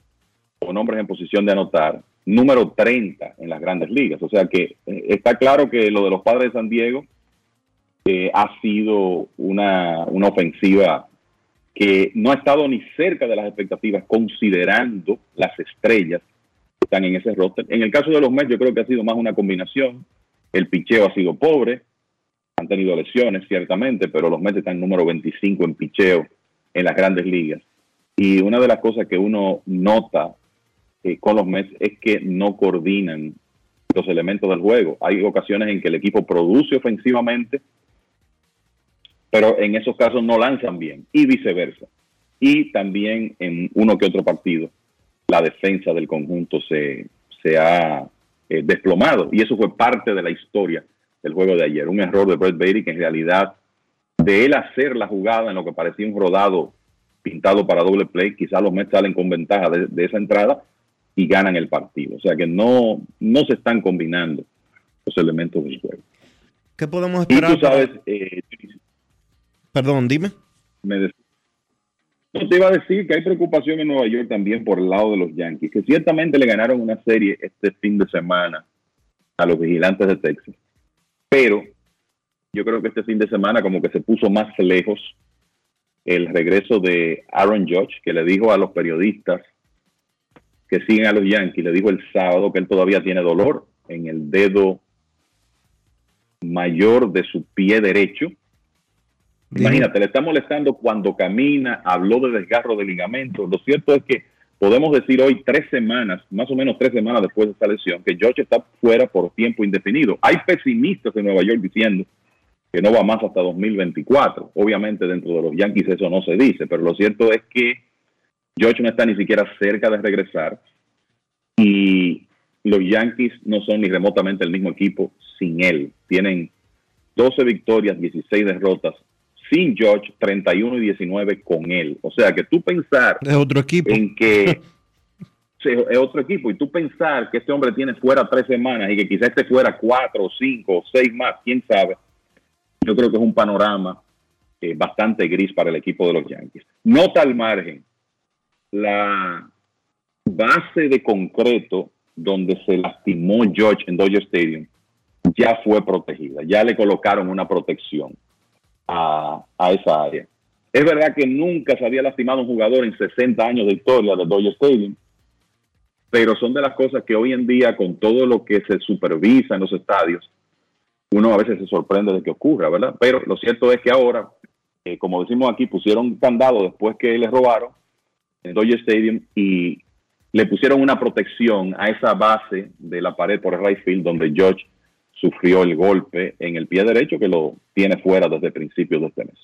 con hombres en posición de anotar, número 30 en las grandes ligas, o sea que eh, está claro que lo de los padres de San Diego eh, ha sido una, una ofensiva que no ha estado ni cerca de las expectativas considerando las estrellas están en ese roster. En el caso de los Mets, yo creo que ha sido más una combinación. El picheo ha sido pobre, han tenido lesiones, ciertamente, pero los Mets están número 25 en picheo en las grandes ligas. Y una de las cosas que uno nota eh, con los Mets es que no coordinan los elementos del juego. Hay ocasiones en que el equipo produce ofensivamente, pero en esos casos no lanzan bien y viceversa. y también en uno que otro partido la defensa del conjunto se, se ha eh, desplomado y eso fue parte de la historia del juego de ayer. Un error de Brett Beatty que en realidad de él hacer la jugada en lo que parecía un rodado pintado para doble play, quizás los Mets salen con ventaja de, de esa entrada y ganan el partido. O sea que no, no se están combinando los elementos del juego. ¿Qué podemos Y esperar? tú sabes, eh, Perdón, dime. me no te iba a decir que hay preocupación en Nueva York también por el lado de los Yankees, que ciertamente le ganaron una serie este fin de semana a los vigilantes de Texas. Pero yo creo que este fin de semana como que se puso más lejos el regreso de Aaron Judge, que le dijo a los periodistas que siguen a los Yankees, le dijo el sábado que él todavía tiene dolor en el dedo mayor de su pie derecho. Imagínate, le está molestando cuando camina, habló de desgarro de ligamento. Lo cierto es que podemos decir hoy, tres semanas, más o menos tres semanas después de esta lesión, que George está fuera por tiempo indefinido. Hay pesimistas en Nueva York diciendo que no va más hasta 2024. Obviamente dentro de los Yankees eso no se dice, pero lo cierto es que George no está ni siquiera cerca de regresar y los Yankees no son ni remotamente el mismo equipo sin él. Tienen 12 victorias, 16 derrotas sin George, 31 y 19 con él. O sea que tú pensar Es otro equipo. en que es otro equipo y tú pensar que este hombre tiene fuera tres semanas y que quizás esté fuera cuatro, cinco, seis más, quién sabe. Yo creo que es un panorama eh, bastante gris para el equipo de los Yankees. Nota al margen, la base de concreto donde se lastimó George en Dodger Stadium ya fue protegida, ya le colocaron una protección a, esa área. Es verdad que nunca se había lastimado un jugador en 60 años de historia de Dodger Stadium, pero son de las cosas que hoy en día, con todo lo que se supervisa en los estadios, uno a veces se sorprende de que ocurra, ¿verdad? Pero lo cierto es que ahora, eh, como decimos aquí, pusieron candado después que les robaron en Dodger Stadium y le pusieron una protección a esa base de la pared por el right field donde George sufrió el golpe en el pie derecho que lo tiene fuera desde principios de este mes.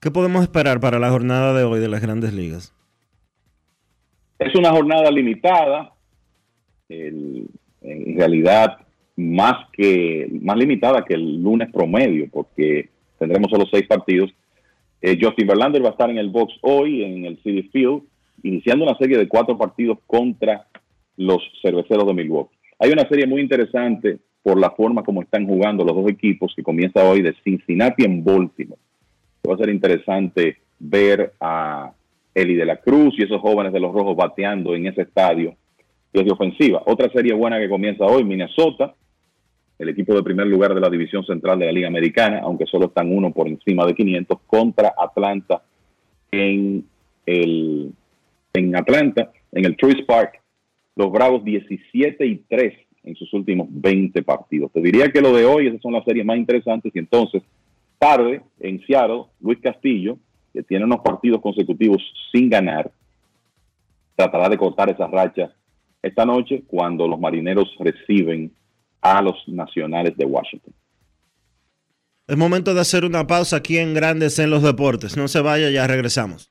¿Qué podemos esperar para la jornada de hoy de las grandes ligas? Es una jornada limitada, el- en realidad más que más limitada que el lunes promedio, porque tendremos solo seis partidos. Eh, Justin Verlander va a estar en el box hoy en el City Field, iniciando una serie de cuatro partidos contra los cerveceros de Milwaukee. Hay una serie muy interesante por la forma como están jugando los dos equipos que comienza hoy de Cincinnati en Baltimore. Va a ser interesante ver a Eli de la Cruz y esos jóvenes de los Rojos bateando en ese estadio desde ofensiva. Otra serie buena que comienza hoy, Minnesota, el equipo de primer lugar de la división central de la Liga Americana, aunque solo están uno por encima de 500, contra Atlanta en el en Atlanta, en el Truist Park, los Bravos 17 y 3 en sus últimos 20 partidos. Te diría que lo de hoy, esas son las series más interesantes y entonces, tarde, en Seattle, Luis Castillo, que tiene unos partidos consecutivos sin ganar, tratará de cortar esa racha esta noche cuando los marineros reciben a los nacionales de Washington. Es momento de hacer una pausa aquí en Grandes en los Deportes. No se vaya, ya regresamos.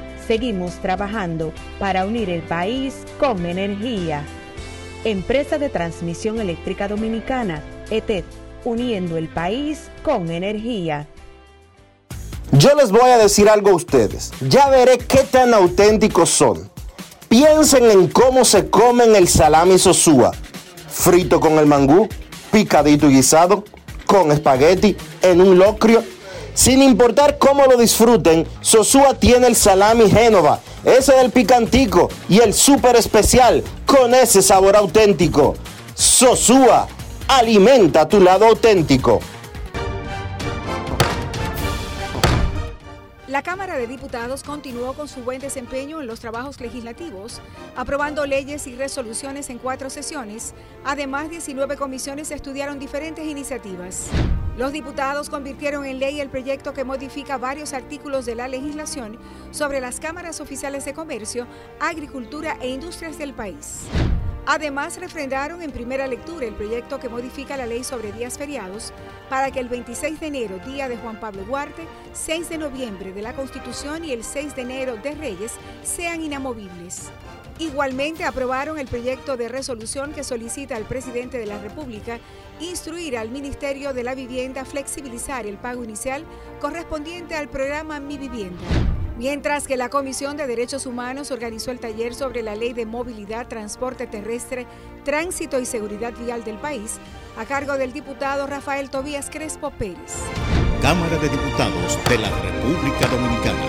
Seguimos trabajando para unir el país con energía. Empresa de Transmisión Eléctrica Dominicana, ETED, uniendo el país con energía. Yo les voy a decir algo a ustedes. Ya veré qué tan auténticos son. Piensen en cómo se comen el salami sosúa. Frito con el mangú, picadito y guisado, con espagueti, en un locrio. Sin importar cómo lo disfruten, Sosúa tiene el salami Génova, ese del picantico y el súper especial con ese sabor auténtico. Sosúa, alimenta tu lado auténtico. La Cámara de Diputados continuó con su buen desempeño en los trabajos legislativos, aprobando leyes y resoluciones en cuatro sesiones. Además, 19 comisiones estudiaron diferentes iniciativas. Los diputados convirtieron en ley el proyecto que modifica varios artículos de la legislación sobre las cámaras oficiales de comercio, agricultura e industrias del país. Además, refrendaron en primera lectura el proyecto que modifica la ley sobre días feriados para que el 26 de enero, día de Juan Pablo Duarte, 6 de noviembre de la Constitución y el 6 de enero de Reyes sean inamovibles. Igualmente aprobaron el proyecto de resolución que solicita al presidente de la República instruir al Ministerio de la Vivienda flexibilizar el pago inicial correspondiente al programa Mi Vivienda. Mientras que la Comisión de Derechos Humanos organizó el taller sobre la Ley de Movilidad, Transporte Terrestre, Tránsito y Seguridad Vial del país, a cargo del diputado Rafael Tobías Crespo Pérez. Cámara de Diputados de la República Dominicana.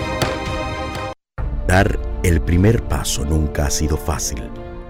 Dar el primer paso nunca ha sido fácil,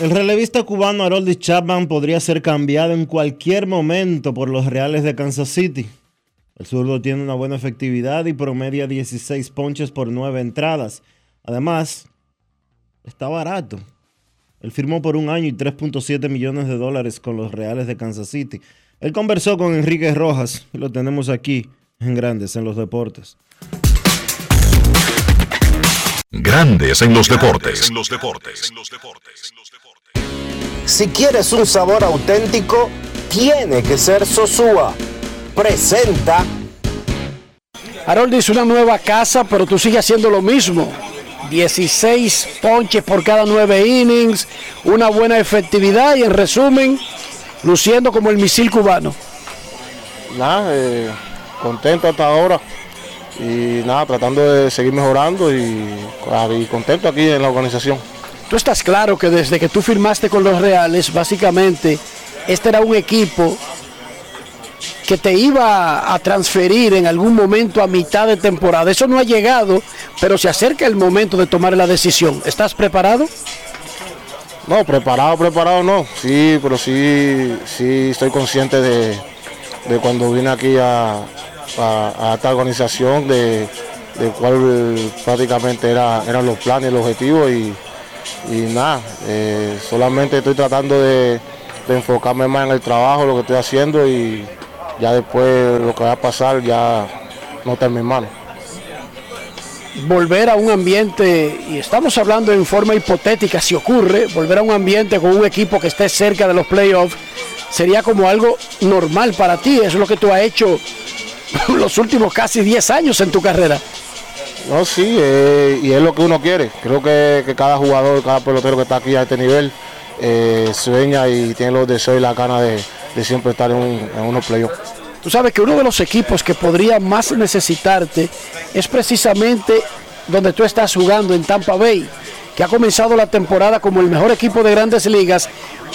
El relevista cubano Harold Chapman podría ser cambiado en cualquier momento por los Reales de Kansas City. El zurdo tiene una buena efectividad y promedia 16 ponches por 9 entradas. Además, está barato. Él firmó por un año y 3.7 millones de dólares con los Reales de Kansas City. Él conversó con Enrique Rojas y lo tenemos aquí en Grandes en los Deportes. Grandes en los deportes. Si quieres un sabor auténtico, tiene que ser Sosúa. Presenta. Harold dice una nueva casa, pero tú sigues haciendo lo mismo. 16 ponches por cada 9 innings, una buena efectividad y en resumen, luciendo como el misil cubano. Nada, eh, contento hasta ahora y nada, tratando de seguir mejorando y, y contento aquí en la organización. Tú estás claro que desde que tú firmaste con los Reales, básicamente, este era un equipo que te iba a transferir en algún momento a mitad de temporada. Eso no ha llegado, pero se acerca el momento de tomar la decisión. ¿Estás preparado? No, preparado, preparado no. Sí, pero sí, sí estoy consciente de, de cuando vine aquí a, a, esta organización, de, de cuál prácticamente era, eran los planes, el objetivo y, y nada, eh, solamente estoy tratando de, enfocarme más en el trabajo, lo que estoy haciendo y ya después lo que va a pasar ya no está en mis manos. Volver a un ambiente, y estamos hablando en forma hipotética, si ocurre, volver a un ambiente con un equipo que esté cerca de los playoffs, sería como algo normal para ti, eso es lo que tú has hecho los últimos casi 10 años en tu carrera. No, sí, eh, y es lo que uno quiere. Creo que, cada jugador, cada pelotero que está aquí a este nivel, eh, sueña y tiene los deseos y la gana de, de siempre estar en, un, en unos playoffs. Tú sabes que uno de los equipos que podría más necesitarte es precisamente donde tú estás jugando en Tampa Bay, que ha comenzado la temporada como el mejor equipo de grandes ligas,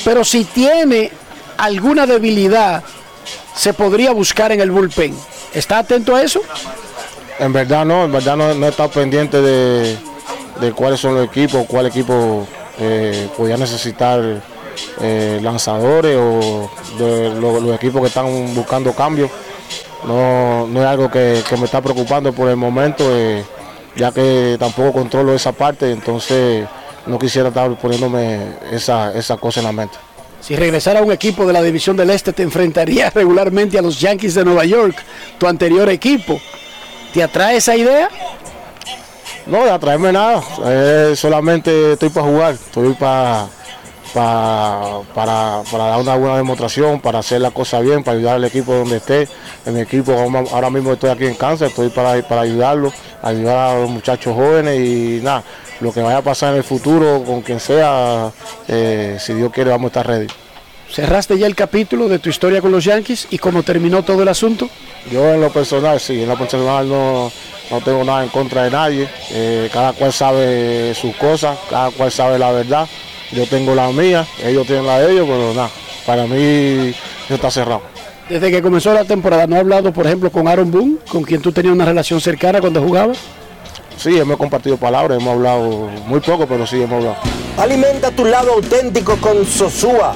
pero si tiene alguna debilidad, se podría buscar en el bullpen. ¿Está atento a eso? En verdad no, en verdad no, no he estado pendiente de, de, cuáles son los equipos, cuál equipo eh, podía necesitar eh, lanzadores o los equipos que están buscando cambios. No, no es algo que, me está preocupando por el momento, eh, ya que tampoco controlo esa parte, entonces no quisiera estar poniéndome esa, esa cosa en la mente. Si regresara un equipo de la División del Este, te enfrentarías regularmente a los Yankees de Nueva York, tu anterior equipo. ¿Te atrae esa idea? No, de atraerme nada. Eh, solamente estoy para jugar. Estoy para, para, para, para dar una buena demostración, para hacer la cosa bien, para ayudar al equipo donde esté. En mi equipo, ahora mismo estoy aquí en Kansas, estoy para, para ayudarlo, ayudar a los muchachos jóvenes y nada, lo que vaya a pasar en el futuro con quien sea, eh, si Dios quiere, vamos a estar ready. ¿Cerraste ya el capítulo de tu historia con los Yankees y cómo terminó todo el asunto? Yo en lo personal, sí, en lo personal no, no tengo nada en contra de nadie. Eh, cada cual sabe sus cosas, cada cual sabe la verdad. Yo tengo la mía, ellos tienen la de ellos, pero nada, para mí no está cerrado. Desde que comenzó la temporada, ¿no ha hablado, por ejemplo, con Aaron Boone, con quien tú tenías una relación cercana cuando jugabas? Sí, hemos compartido palabras, hemos hablado muy poco, pero sí hemos hablado. Alimenta tu lado auténtico con Sosúa.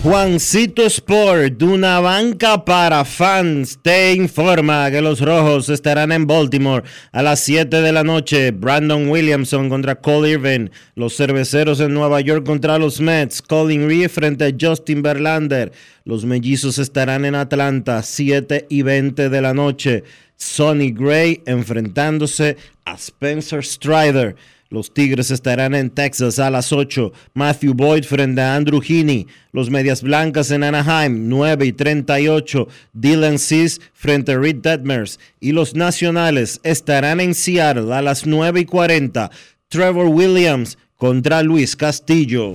Juancito Sport, una banca para fans, te informa que los rojos estarán en Baltimore a las 7 de la noche. Brandon Williamson contra Cole Irvin. Los cerveceros en Nueva York contra los Mets. Colin Reeve frente a Justin Verlander. Los mellizos estarán en Atlanta, 7 y 20 de la noche. Sonny Gray enfrentándose a Spencer Strider. Los Tigres estarán en Texas a las 8. Matthew Boyd frente a Andrew Heaney. Los Medias Blancas en Anaheim, 9 y 38. Dylan Seas frente a Reed Detmers. Y los Nacionales estarán en Seattle a las 9 y 40. Trevor Williams contra Luis Castillo.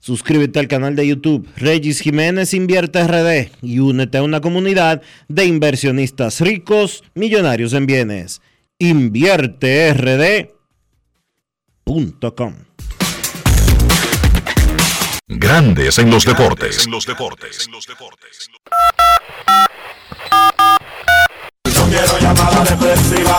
Suscríbete al canal de YouTube Regis Jiménez Invierte RD y únete a una comunidad de inversionistas ricos, millonarios en bienes. InvierteRD.com Grandes en los deportes. En los deportes. No quiero llamada depresiva.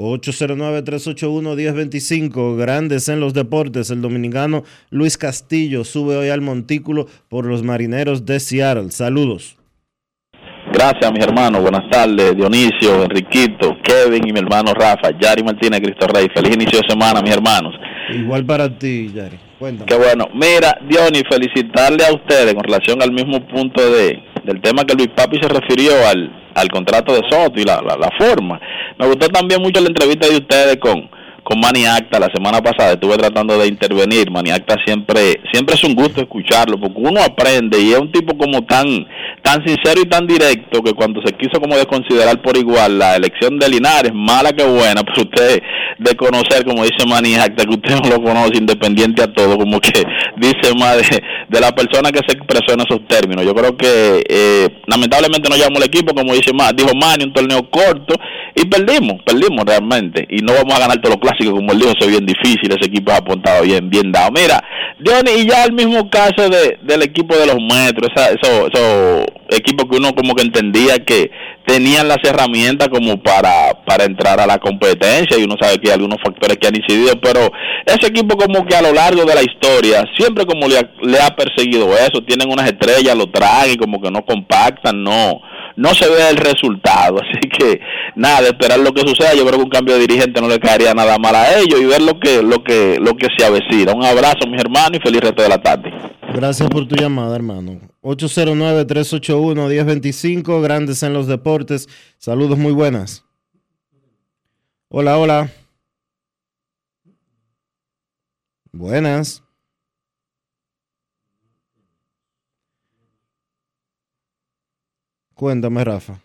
809-381-1025, Grandes en los Deportes. El dominicano Luis Castillo sube hoy al montículo por los marineros de Seattle. Saludos. Gracias, mis hermanos. Buenas tardes, Dionisio, Enriquito, Kevin y mi hermano Rafa, Yari Martínez, Cristo Rey. Feliz inicio de semana, mis hermanos. Igual para ti, Yari. Cuéntame. Qué bueno. Mira, Dionis, felicitarle a ustedes con relación al mismo punto de del tema que Luis Papi se refirió al, al contrato de Soto y la, la, la forma. Me gustó también mucho la entrevista de ustedes con, con Manny Acta la semana pasada. Estuve tratando de intervenir. Manny Acta siempre, siempre es un gusto escucharlo porque uno aprende y es un tipo como tan tan sincero y tan directo que cuando se quiso como desconsiderar por igual la elección de Linares, mala que buena, pues usted de conocer, como dice Manny que usted no lo conoce independiente a todo, como que dice más de, la persona que se expresó en esos términos. Yo creo que eh, lamentablemente no llamó el equipo, como dice dijo Manny, un torneo corto y perdimos, perdimos realmente. Y no vamos a ganar todos los clásicos, como él dijo, es bien difícil, ese equipo ha apuntado bien, bien dado. Mira, Johnny, y ya el mismo caso de, del equipo de los metros, esos eso, equipos que uno como que entendía que tenían las herramientas como para, para entrar a la competencia y uno sabe que hay algunos factores que han incidido, pero ese equipo como que a lo largo de la historia siempre como le ha, le ha perseguido eso, tienen unas estrellas, lo traen y como que no compactan, no no se ve el resultado. Así que nada, esperar lo que suceda. Yo creo que un cambio de dirigente no le caería nada mal a ellos y ver lo que, lo que, lo que se avecina. Un abrazo, mis hermanos, y feliz resto de la tarde. Gracias por tu llamada, hermano. 809-381-1025, grandes en los deportes. Saludos muy buenas. Hola, hola. Buenas. Cuéntame, Rafa.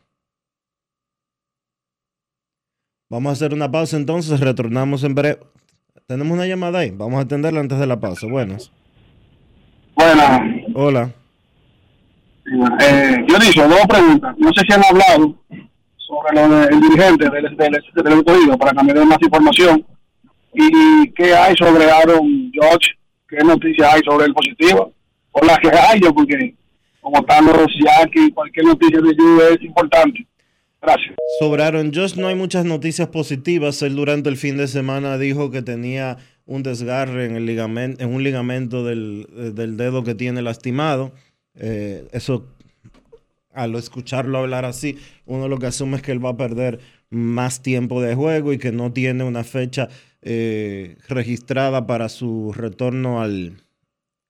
Vamos a hacer una pausa entonces, retornamos en breve. Tenemos una llamada ahí, vamos a atenderla antes de la pausa. Buenas. Buenas. Hola. Eh, yo digo dos preguntas. No sé si han hablado sobre lo del dirigente del, del, del para den más información. ¿Y qué hay sobre Aaron George? ¿Qué noticias hay sobre el positivo? O las que hay yo, porque como están los Yankees, cualquier noticia de Juve es importante. Gracias. Sobre Aaron Josh no hay muchas noticias positivas. Él durante el fin de semana dijo que tenía un desgarre en, el ligamento, en un ligamento del, dedo que tiene lastimado. Eh, eso, al escucharlo hablar así, uno lo que asume es que él va a perder más tiempo de juego y que no tiene una fecha eh, registrada para su retorno al,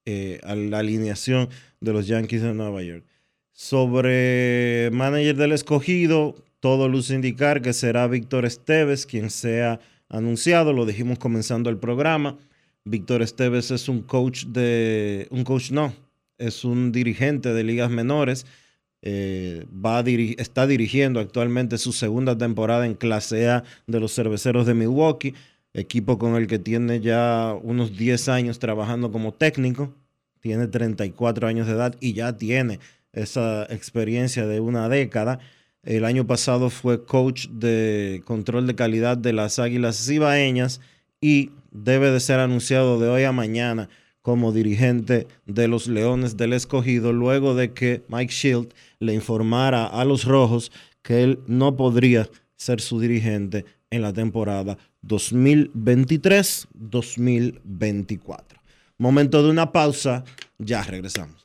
eh, a la alineación de los Yankees de Nueva York. Sobre manager del escogido, todo luce indicar que será Víctor Esteves quien sea anunciado, lo dijimos comenzando el programa. Víctor Esteves es un coach de, un coach no, es un dirigente de ligas menores. Eh, va está dirigiendo actualmente su segunda temporada en clase A de los cerveceros de Milwaukee equipo con el que tiene ya unos 10 años trabajando como técnico, tiene 34 años de edad y ya tiene esa experiencia de una década. El año pasado fue coach de control de calidad de las Águilas Cibaeñas y debe de ser anunciado de hoy a mañana como dirigente de los Leones del Escogido, luego de que Mike Shield le informara a los Rojos que él no podría ser su dirigente en la temporada 2023-2024. Momento de una pausa, ya regresamos.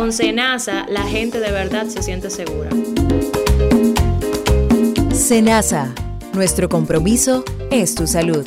Con SENASA, la gente de verdad se siente segura. SENASA, nuestro compromiso es tu salud.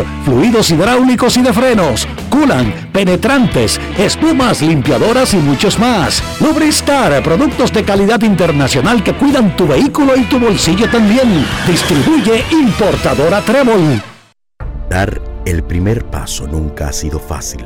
fluidos hidráulicos y de frenos, culan, penetrantes, espumas, limpiadoras y muchos más. Lubristar, productos de calidad internacional que cuidan tu vehículo y tu bolsillo también. Distribuye importadora Trébol. Dar el primer paso nunca ha sido fácil,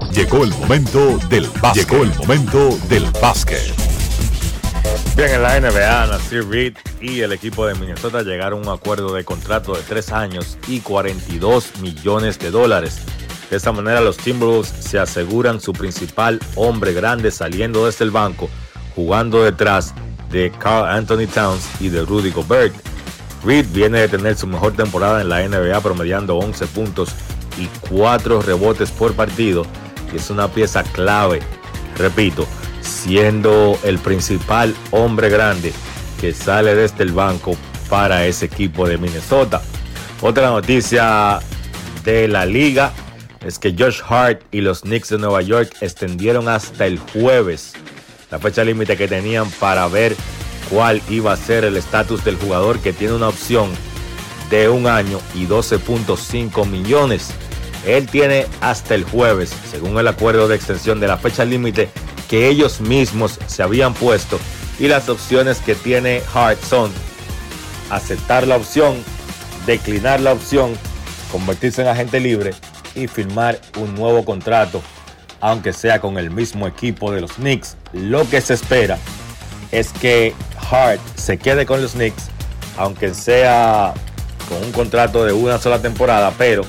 Llegó el momento del básquet. Llegó el momento del básquet. Bien, en la NBA, Nasir Reed y el equipo de Minnesota llegaron a un acuerdo de contrato de 3 años y 42 millones de dólares. De esta manera, los Timberwolves se aseguran su principal hombre grande saliendo desde el banco, jugando detrás de Carl Anthony Towns y de Rudy Gobert. Reed viene de tener su mejor temporada en la NBA promediando 11 puntos y 4 rebotes por partido y es una pieza clave, repito, siendo el principal hombre grande que sale desde el banco para ese equipo de Minnesota. Otra noticia de la liga es que Josh Hart y los Knicks de Nueva York extendieron hasta el jueves la fecha límite que tenían para ver cuál iba a ser el estatus del jugador que tiene una opción de un año y 12.5 millones. Él tiene hasta el jueves, según el acuerdo de extensión de la fecha límite que ellos mismos se habían puesto. Y las opciones que tiene Hart son aceptar la opción, declinar la opción, convertirse en agente libre y firmar un nuevo contrato, aunque sea con el mismo equipo de los Knicks. Lo que se espera es que Hart se quede con los Knicks, aunque sea con un contrato de una sola temporada, pero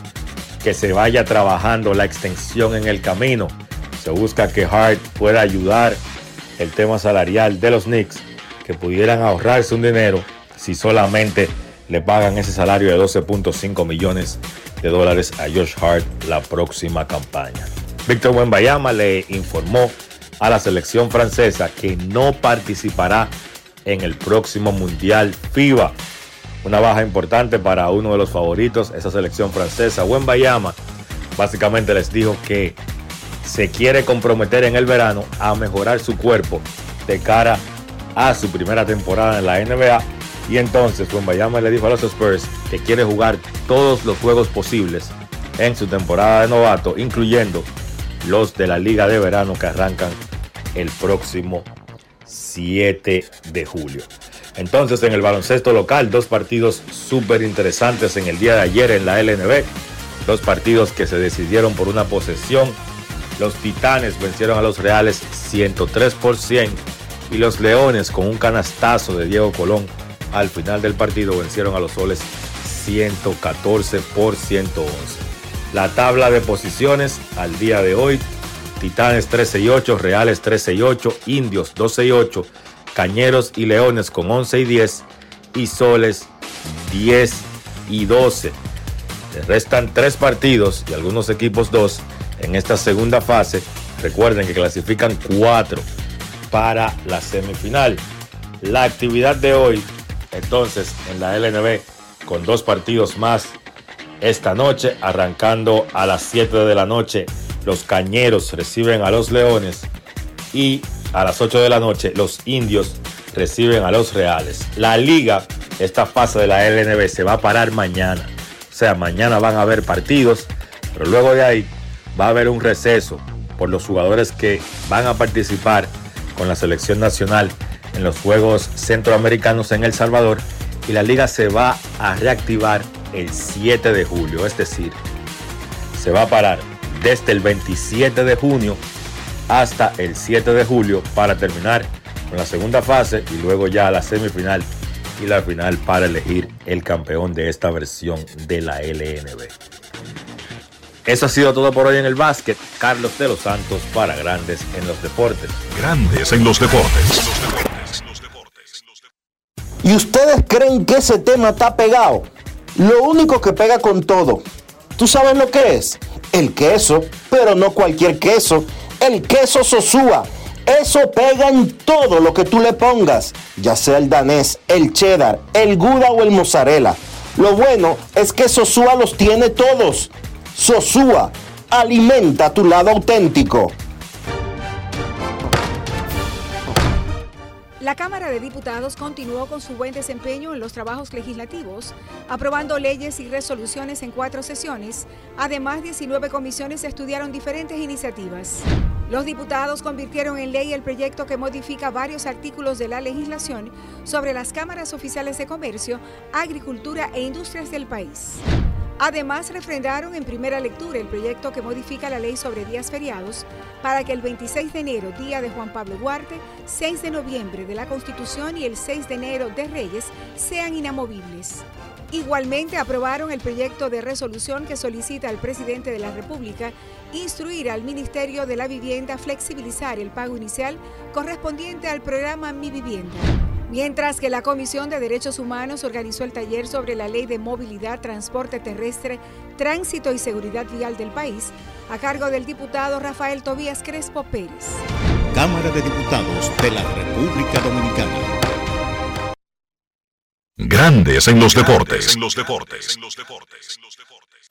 que se vaya trabajando la extensión en el camino. Se busca que Hart pueda ayudar el tema salarial de los Knicks, que pudieran ahorrarse un dinero si solamente le pagan ese salario de 12.5 millones de dólares a Josh Hart la próxima campaña. Víctor Wembayama le informó a la selección francesa que no participará en el próximo Mundial FIBA. Una baja importante para uno de los favoritos, esa selección francesa. Wembayama básicamente les dijo que se quiere comprometer en el verano a mejorar su cuerpo de cara a su primera temporada en la NBA. Y entonces Wembayama le dijo a los Spurs que quiere jugar todos los juegos posibles en su temporada de novato, incluyendo los de la Liga de Verano que arrancan el próximo 7 de julio. Entonces en el baloncesto local, dos partidos súper interesantes en el día de ayer en la LNB. Dos partidos que se decidieron por una posesión. Los Titanes vencieron a los Reales 103 por 100 y los Leones con un canastazo de Diego Colón al final del partido vencieron a los Soles 114 por 111. La tabla de posiciones al día de hoy, Titanes 13 y 8, Reales 13 y 8, Indios 12 y 8, Cañeros y Leones con 11 y 10 y Soles 10 y 12. Le restan tres partidos y algunos equipos dos en esta segunda fase. Recuerden que clasifican cuatro para la semifinal. La actividad de hoy, entonces, en la LNB, con dos partidos más esta noche, arrancando a las 7 de la noche, los Cañeros reciben a los Leones y a las 8 de la noche los Indios reciben a los Reales. La liga, esta fase de la LNB se va a parar mañana. O sea, mañana van a haber partidos, pero luego de ahí va a haber un receso por los jugadores que van a participar con la selección nacional en los Juegos Centroamericanos en El Salvador y la liga se va a reactivar el 7 de julio, es decir, se va a parar desde el 27 de junio hasta el 7 de julio para terminar con la segunda fase y luego ya la semifinal y la final para elegir el campeón de esta versión de la LNB. Eso ha sido todo por hoy en el básquet. Carlos de los Santos para Grandes en los Deportes. Grandes en los Deportes. ¿Y ustedes creen que ese tema está pegado? Lo único que pega con todo. ¿Tú sabes lo que es? El queso, pero no cualquier queso. El queso Sosúa. Eso pega en todo lo que tú le pongas, ya sea el danés, el cheddar, el gouda o el mozzarella. Lo bueno es que Sosúa los tiene todos. Sosúa, alimenta tu lado auténtico. La Cámara de Diputados continuó con su buen desempeño en los trabajos legislativos, aprobando leyes y resoluciones en cuatro sesiones. Además, 19 comisiones estudiaron diferentes iniciativas. Los diputados convirtieron en ley el proyecto que modifica varios artículos de la legislación sobre las cámaras oficiales de comercio, agricultura e industrias del país. Además, refrendaron en primera lectura el proyecto que modifica la ley sobre días feriados para que el 26 de enero, día de Juan Pablo Duarte, 6 de noviembre de la Constitución y el 6 de enero de Reyes sean inamovibles. Igualmente aprobaron el proyecto de resolución que solicita al presidente de la República instruir al Ministerio de la Vivienda flexibilizar el pago inicial correspondiente al programa Mi Vivienda. Mientras que la Comisión de Derechos Humanos organizó el taller sobre la Ley de Movilidad, Transporte Terrestre, Tránsito y Seguridad Vial del país, a cargo del diputado Rafael Tobías Crespo Pérez. Cámara de Diputados de la República Dominicana. Grandes en los deportes. En los deportes.